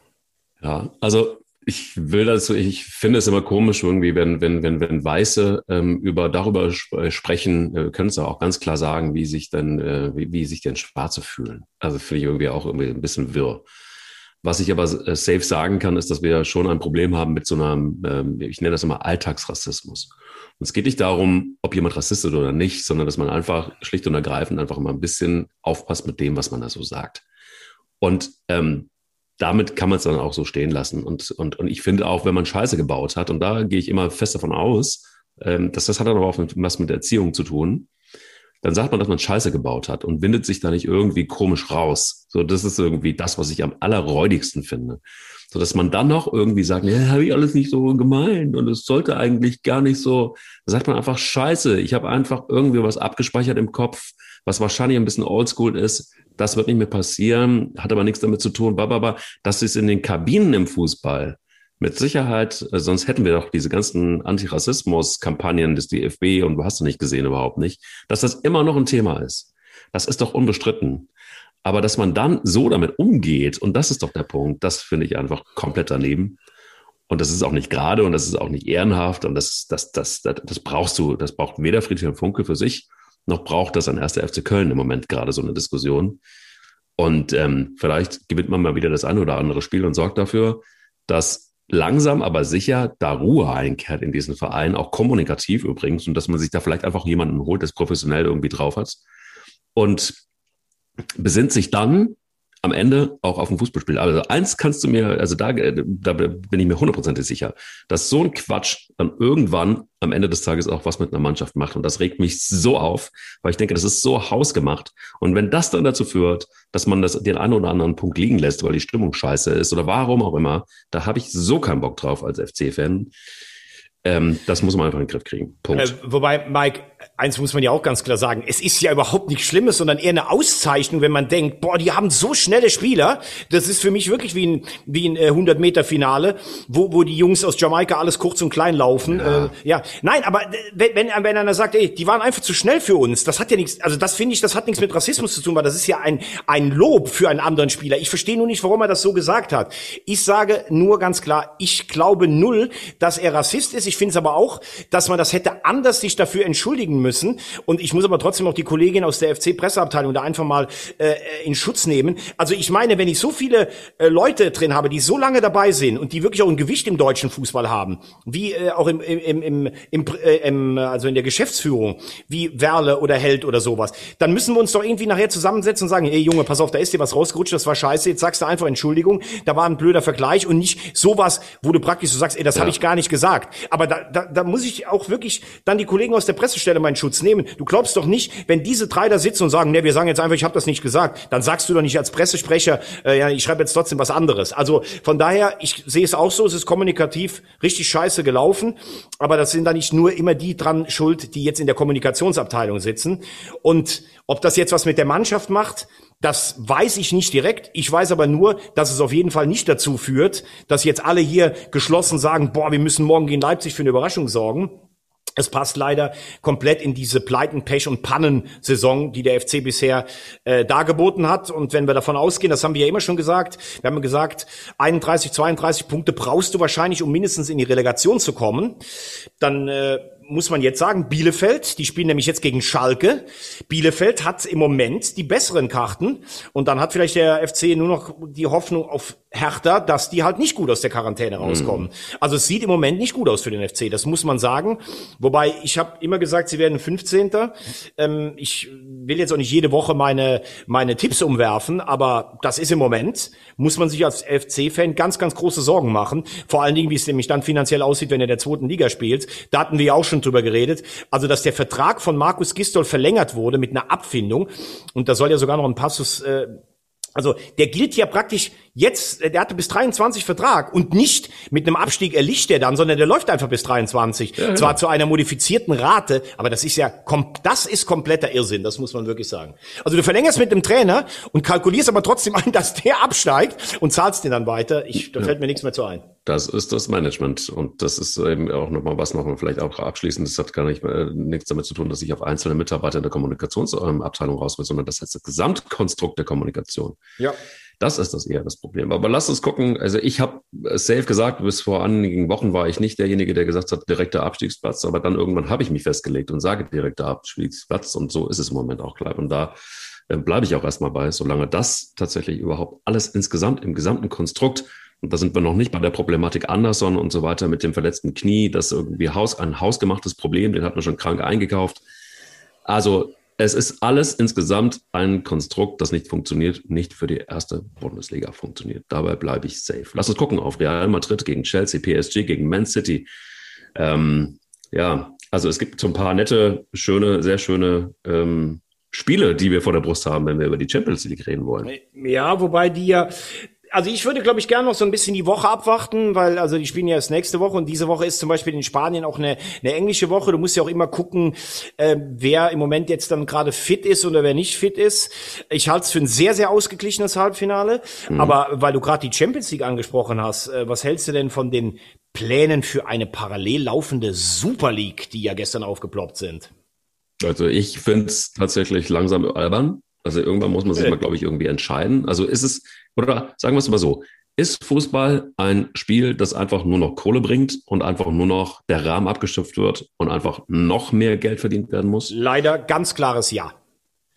Ja, also ich will dazu, ich finde es immer komisch irgendwie, wenn, wenn, wenn, wenn Weiße ähm, über darüber sp sprechen, äh, können es auch ganz klar sagen, wie sich denn, äh, wie, wie sich denn Schwarze fühlen. Also finde ich irgendwie auch irgendwie ein bisschen wirr. Was ich aber äh, safe sagen kann, ist, dass wir schon ein Problem haben mit so einem, ähm, ich nenne das immer Alltagsrassismus. Und es geht nicht darum, ob jemand Rassist ist oder nicht, sondern dass man einfach schlicht und ergreifend einfach immer ein bisschen aufpasst mit dem, was man da so sagt. Und ähm, damit kann man es dann auch so stehen lassen. Und, und, und ich finde auch, wenn man Scheiße gebaut hat, und da gehe ich immer fest davon aus, ähm, dass das hat dann aber auch was mit Erziehung zu tun, dann sagt man, dass man Scheiße gebaut hat und windet sich da nicht irgendwie komisch raus. So, das ist irgendwie das, was ich am allerräudigsten finde. So dass man dann noch irgendwie sagt, ja, habe ich alles nicht so gemeint und es sollte eigentlich gar nicht so. Da sagt man einfach Scheiße. Ich habe einfach irgendwie was abgespeichert im Kopf, was wahrscheinlich ein bisschen oldschool ist das wird nicht mehr passieren, hat aber nichts damit zu tun, bababa. Das ist in den Kabinen im Fußball mit Sicherheit, äh, sonst hätten wir doch diese ganzen Antirassismus-Kampagnen des DFB und du hast du nicht gesehen überhaupt nicht, dass das immer noch ein Thema ist. Das ist doch unbestritten. Aber dass man dann so damit umgeht, und das ist doch der Punkt, das finde ich einfach komplett daneben. Und das ist auch nicht gerade und das ist auch nicht ehrenhaft und das, das, das, das, das brauchst du, das braucht weder Friedrich Funke für sich noch braucht das ein erster FC Köln im Moment gerade so eine Diskussion. Und ähm, vielleicht gewinnt man mal wieder das eine oder andere Spiel und sorgt dafür, dass langsam aber sicher da Ruhe einkehrt in diesen Verein, auch kommunikativ übrigens, und dass man sich da vielleicht einfach jemanden holt, der professionell irgendwie drauf hat. Und besinnt sich dann am Ende auch auf ein Fußballspiel. Also eins kannst du mir, also da, da bin ich mir hundertprozentig sicher, dass so ein Quatsch dann irgendwann am Ende des Tages auch was mit einer Mannschaft macht. Und das regt mich so auf, weil ich denke, das ist so hausgemacht. Und wenn das dann dazu führt, dass man das den einen oder anderen Punkt liegen lässt, weil die Stimmung scheiße ist oder warum auch immer, da habe ich so keinen Bock drauf als FC-Fan. Ähm, das muss man einfach in den Griff kriegen. Punkt. Äh, wobei, Mike, eins muss man ja auch ganz klar sagen, es ist ja überhaupt nichts Schlimmes, sondern eher eine Auszeichnung, wenn man denkt, boah, die haben so schnelle Spieler. Das ist für mich wirklich wie ein, wie ein äh, 100-Meter-Finale, wo, wo die Jungs aus Jamaika alles kurz und klein laufen. Ja, äh, ja. nein, aber wenn, wenn, wenn einer sagt, ey, die waren einfach zu schnell für uns, das hat ja nichts, also das finde ich, das hat nichts mit Rassismus zu tun, weil das ist ja ein, ein Lob für einen anderen Spieler. Ich verstehe nur nicht, warum er das so gesagt hat. Ich sage nur ganz klar, ich glaube null, dass er Rassist ist. Ich finde es aber auch, dass man das hätte anders sich dafür entschuldigen müssen. Und ich muss aber trotzdem auch die Kollegin aus der FC-Presseabteilung da einfach mal äh, in Schutz nehmen. Also ich meine, wenn ich so viele äh, Leute drin habe, die so lange dabei sind und die wirklich auch ein Gewicht im deutschen Fußball haben, wie äh, auch im, im, im, im, äh, im, also in der Geschäftsführung, wie Werle oder Held oder sowas, dann müssen wir uns doch irgendwie nachher zusammensetzen und sagen, ey Junge, pass auf, da ist dir was rausgerutscht, das war scheiße, jetzt sagst du einfach Entschuldigung, da war ein blöder Vergleich und nicht sowas, wo du praktisch so sagst, ey, das ja. habe ich gar nicht gesagt. Aber da, da, da muss ich auch wirklich dann die Kollegen aus der Pressestelle meinen Schutz nehmen. Du glaubst doch nicht, wenn diese drei da sitzen und sagen, ne, wir sagen jetzt einfach, ich habe das nicht gesagt, dann sagst du doch nicht als Pressesprecher, äh, ja, ich schreibe jetzt trotzdem was anderes. Also von daher, ich sehe es auch so, es ist kommunikativ richtig scheiße gelaufen, aber das sind da nicht nur immer die dran schuld, die jetzt in der Kommunikationsabteilung sitzen. Und ob das jetzt was mit der Mannschaft macht, das weiß ich nicht direkt. Ich weiß aber nur, dass es auf jeden Fall nicht dazu führt, dass jetzt alle hier geschlossen sagen, boah, wir müssen morgen gegen Leipzig für eine Überraschung sorgen. Es passt leider komplett in diese Pleiten, Pech und Pannen-Saison, die der FC bisher äh, dargeboten hat. Und wenn wir davon ausgehen, das haben wir ja immer schon gesagt, wir haben gesagt, 31, 32 Punkte brauchst du wahrscheinlich, um mindestens in die Relegation zu kommen. Dann äh, muss man jetzt sagen, Bielefeld, die spielen nämlich jetzt gegen Schalke. Bielefeld hat im Moment die besseren Karten und dann hat vielleicht der FC nur noch die Hoffnung auf Hertha, dass die halt nicht gut aus der Quarantäne rauskommen. Mhm. Also es sieht im Moment nicht gut aus für den FC, das muss man sagen. Wobei ich habe immer gesagt, sie werden 15. Ähm, ich will jetzt auch nicht jede Woche meine meine Tipps umwerfen, aber das ist im Moment muss man sich als FC-Fan ganz ganz große Sorgen machen. Vor allen Dingen, wie es nämlich dann finanziell aussieht, wenn er in der zweiten Liga spielt. Da hatten wir ja auch schon drüber geredet. Also dass der Vertrag von Markus Gistol verlängert wurde mit einer Abfindung und da soll ja sogar noch ein Passus äh, also der gilt ja praktisch jetzt, der hatte bis 23 Vertrag und nicht mit einem Abstieg erlicht er dann, sondern der läuft einfach bis 23. Ja, Zwar ja. zu einer modifizierten Rate, aber das ist ja, das ist kompletter Irrsinn, das muss man wirklich sagen. Also du verlängerst mit dem Trainer und kalkulierst aber trotzdem ein, dass der absteigt und zahlst den dann weiter. Ich, da fällt mir nichts mehr zu ein. Das ist das Management und das ist eben auch nochmal was, noch mal vielleicht auch abschließend, das hat gar nicht äh, nichts damit zu tun, dass ich auf einzelne Mitarbeiter in der Kommunikationsabteilung raus will, sondern das heißt das Gesamtkonstrukt der Kommunikation. Ja. Das ist das eher das Problem. Aber lass uns gucken. Also ich habe safe gesagt, bis vor einigen Wochen war ich nicht derjenige, der gesagt hat, direkter Abstiegsplatz. Aber dann irgendwann habe ich mich festgelegt und sage direkter Abstiegsplatz. Und so ist es im Moment auch gleich. Und da äh, bleibe ich auch erstmal bei, solange das tatsächlich überhaupt alles insgesamt im gesamten Konstrukt und da sind wir noch nicht bei der Problematik Anderson und so weiter mit dem verletzten Knie. Das irgendwie Haus, ein hausgemachtes Problem, den hat man schon krank eingekauft. Also es ist alles insgesamt ein Konstrukt, das nicht funktioniert, nicht für die erste Bundesliga funktioniert. Dabei bleibe ich safe. Lass uns gucken auf Real Madrid gegen Chelsea, PSG gegen Man City. Ähm, ja, also es gibt so ein paar nette, schöne, sehr schöne ähm, Spiele, die wir vor der Brust haben, wenn wir über die Champions League reden wollen. Ja, wobei die ja also ich würde, glaube ich, gerne noch so ein bisschen die Woche abwarten, weil also die spielen ja erst nächste Woche und diese Woche ist zum Beispiel in Spanien auch eine, eine englische Woche. Du musst ja auch immer gucken, äh, wer im Moment jetzt dann gerade fit ist oder wer nicht fit ist. Ich halte es für ein sehr, sehr ausgeglichenes Halbfinale. Mhm. Aber weil du gerade die Champions League angesprochen hast, äh, was hältst du denn von den Plänen für eine parallel laufende Super League, die ja gestern aufgeploppt sind? Also ich finde es tatsächlich langsam albern. Also irgendwann muss man sich mal, glaube ich, irgendwie entscheiden. Also ist es, oder sagen wir es mal so, ist Fußball ein Spiel, das einfach nur noch Kohle bringt und einfach nur noch der Rahmen abgeschöpft wird und einfach noch mehr Geld verdient werden muss? Leider ganz klares Ja.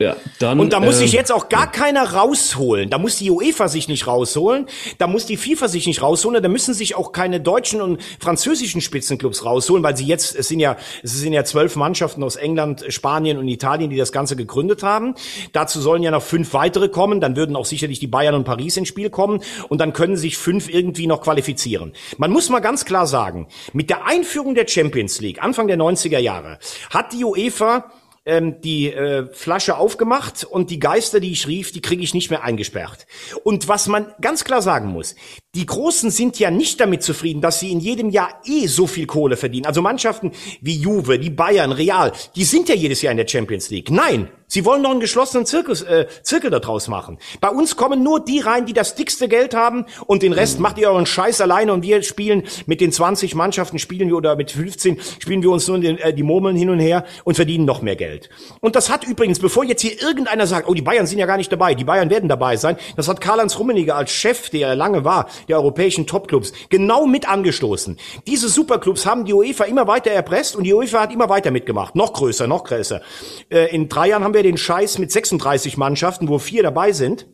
Ja, dann, und da muss sich ähm, jetzt auch gar keiner rausholen. Da muss die UEFA sich nicht rausholen. Da muss die FIFA sich nicht rausholen. Da müssen sich auch keine deutschen und französischen Spitzenclubs rausholen, weil sie jetzt, es sind ja, es sind ja zwölf Mannschaften aus England, Spanien und Italien, die das Ganze gegründet haben. Dazu sollen ja noch fünf weitere kommen. Dann würden auch sicherlich die Bayern und Paris ins Spiel kommen. Und dann können sich fünf irgendwie noch qualifizieren. Man muss mal ganz klar sagen, mit der Einführung der Champions League, Anfang der 90er Jahre, hat die UEFA ähm, die äh, Flasche aufgemacht und die Geister, die ich rief, die kriege ich nicht mehr eingesperrt. Und was man ganz klar sagen muss, die Großen sind ja nicht damit zufrieden, dass sie in jedem Jahr eh so viel Kohle verdienen. Also Mannschaften wie Juve, die Bayern, Real, die sind ja jedes Jahr in der Champions League. Nein, Sie wollen noch einen geschlossenen Zirkus, äh, Zirkel daraus machen. Bei uns kommen nur die rein, die das dickste Geld haben und den Rest macht ihr euren Scheiß alleine und wir spielen mit den 20 Mannschaften spielen wir oder mit 15 spielen wir uns nur den, äh, die Murmeln hin und her und verdienen noch mehr Geld. Und das hat übrigens, bevor jetzt hier irgendeiner sagt, oh, die Bayern sind ja gar nicht dabei, die Bayern werden dabei sein, das hat Karl-Heinz Rummenigge als Chef, der er lange war, der europäischen Topclubs, genau mit angestoßen. Diese Superclubs haben die UEFA immer weiter erpresst und die UEFA hat immer weiter mitgemacht. Noch größer, noch größer. Äh, in drei Jahren haben wir den Scheiß mit 36 Mannschaften, wo vier dabei sind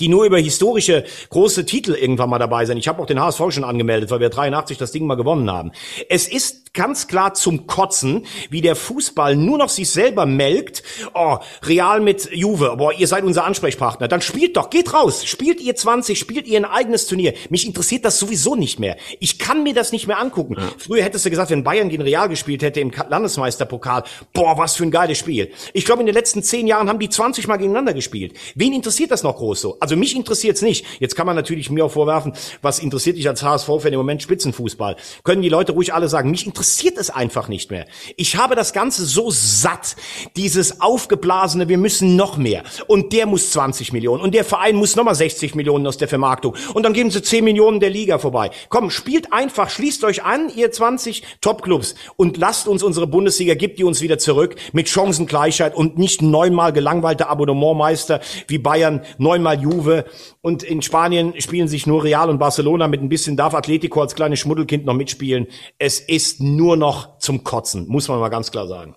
die nur über historische große Titel irgendwann mal dabei sind. Ich habe auch den HSV schon angemeldet, weil wir 83 das Ding mal gewonnen haben. Es ist ganz klar zum Kotzen, wie der Fußball nur noch sich selber melkt. Oh, Real mit Juve, boah, ihr seid unser Ansprechpartner. Dann spielt doch, geht raus, spielt ihr 20, spielt ihr ein eigenes Turnier. Mich interessiert das sowieso nicht mehr. Ich kann mir das nicht mehr angucken. Ja. Früher hättest du gesagt, wenn Bayern gegen Real gespielt hätte im Landesmeisterpokal, boah, was für ein geiles Spiel. Ich glaube, in den letzten zehn Jahren haben die 20 Mal gegeneinander gespielt. Wen interessiert das noch groß so? Also mich interessiert's nicht. Jetzt kann man natürlich mir auch vorwerfen, was interessiert dich als HSV-Fan im Moment Spitzenfußball? Können die Leute ruhig alle sagen, mich interessiert es einfach nicht mehr. Ich habe das Ganze so satt, dieses aufgeblasene, wir müssen noch mehr. Und der muss 20 Millionen und der Verein muss nochmal 60 Millionen aus der Vermarktung. Und dann geben sie 10 Millionen der Liga vorbei. Komm, spielt einfach, schließt euch an, ihr 20 Topclubs und lasst uns unsere Bundesliga, gibt die uns wieder zurück mit Chancengleichheit und nicht neunmal gelangweilte Abonnementmeister wie Bayern, neunmal Juve und in Spanien spielen sich nur Real und Barcelona mit ein bisschen darf Atletico als kleines Schmuddelkind noch mitspielen. Es ist nur noch zum Kotzen, muss man mal ganz klar sagen.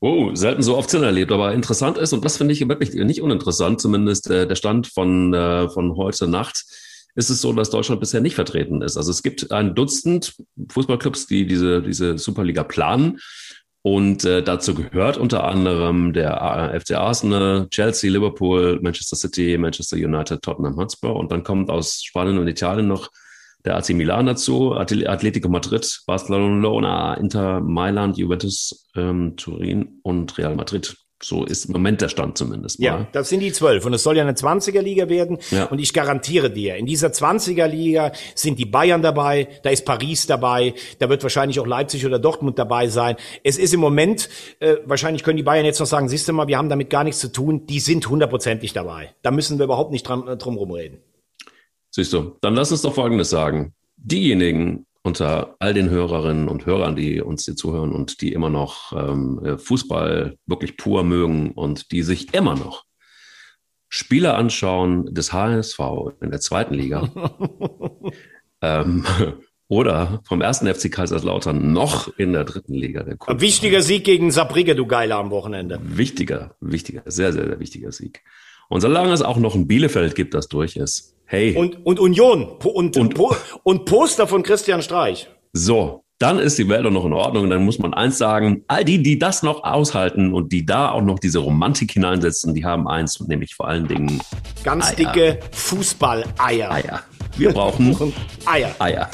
Oh, selten so oft erlebt, aber interessant ist, und das finde ich wirklich nicht uninteressant, zumindest äh, der Stand von, äh, von heute Nacht, ist es so, dass Deutschland bisher nicht vertreten ist. Also es gibt ein Dutzend Fußballclubs, die diese, diese Superliga planen. Und äh, dazu gehört unter anderem der FC Arsenal, Chelsea, Liverpool, Manchester City, Manchester United, Tottenham Hotspur. Und dann kommt aus Spanien und Italien noch der AC Milan dazu, Atletico Madrid, Barcelona, Inter Mailand, Juventus, ähm, Turin und Real Madrid. So ist im Moment der Stand zumindest. Mal. Ja, das sind die zwölf. Und es soll ja eine 20er-Liga werden. Ja. Und ich garantiere dir, in dieser 20er-Liga sind die Bayern dabei, da ist Paris dabei, da wird wahrscheinlich auch Leipzig oder Dortmund dabei sein. Es ist im Moment, äh, wahrscheinlich können die Bayern jetzt noch sagen, siehst du mal, wir haben damit gar nichts zu tun. Die sind hundertprozentig dabei. Da müssen wir überhaupt nicht dran, äh, drum rumreden. Siehst du, dann lass uns doch Folgendes sagen. Diejenigen, unter all den Hörerinnen und Hörern, die uns hier zuhören und die immer noch ähm, Fußball wirklich pur mögen und die sich immer noch Spiele anschauen des HSV in der zweiten Liga ähm, oder vom ersten FC Kaiserslautern noch in der dritten Liga. Der Ein wichtiger Sieg gegen Saarbrücke, du Geiler, am Wochenende. Wichtiger, wichtiger, sehr, sehr, sehr wichtiger Sieg. Und solange es auch noch ein Bielefeld gibt, das durch ist, Hey. Und, und Union und, und, und Poster von Christian Streich. So, dann ist die Welt auch noch in Ordnung. Und dann muss man eins sagen, all die, die das noch aushalten und die da auch noch diese Romantik hineinsetzen, die haben eins, nämlich vor allen Dingen ganz Eier. dicke Fußballeier. Eier. Wir brauchen Eier. Eier.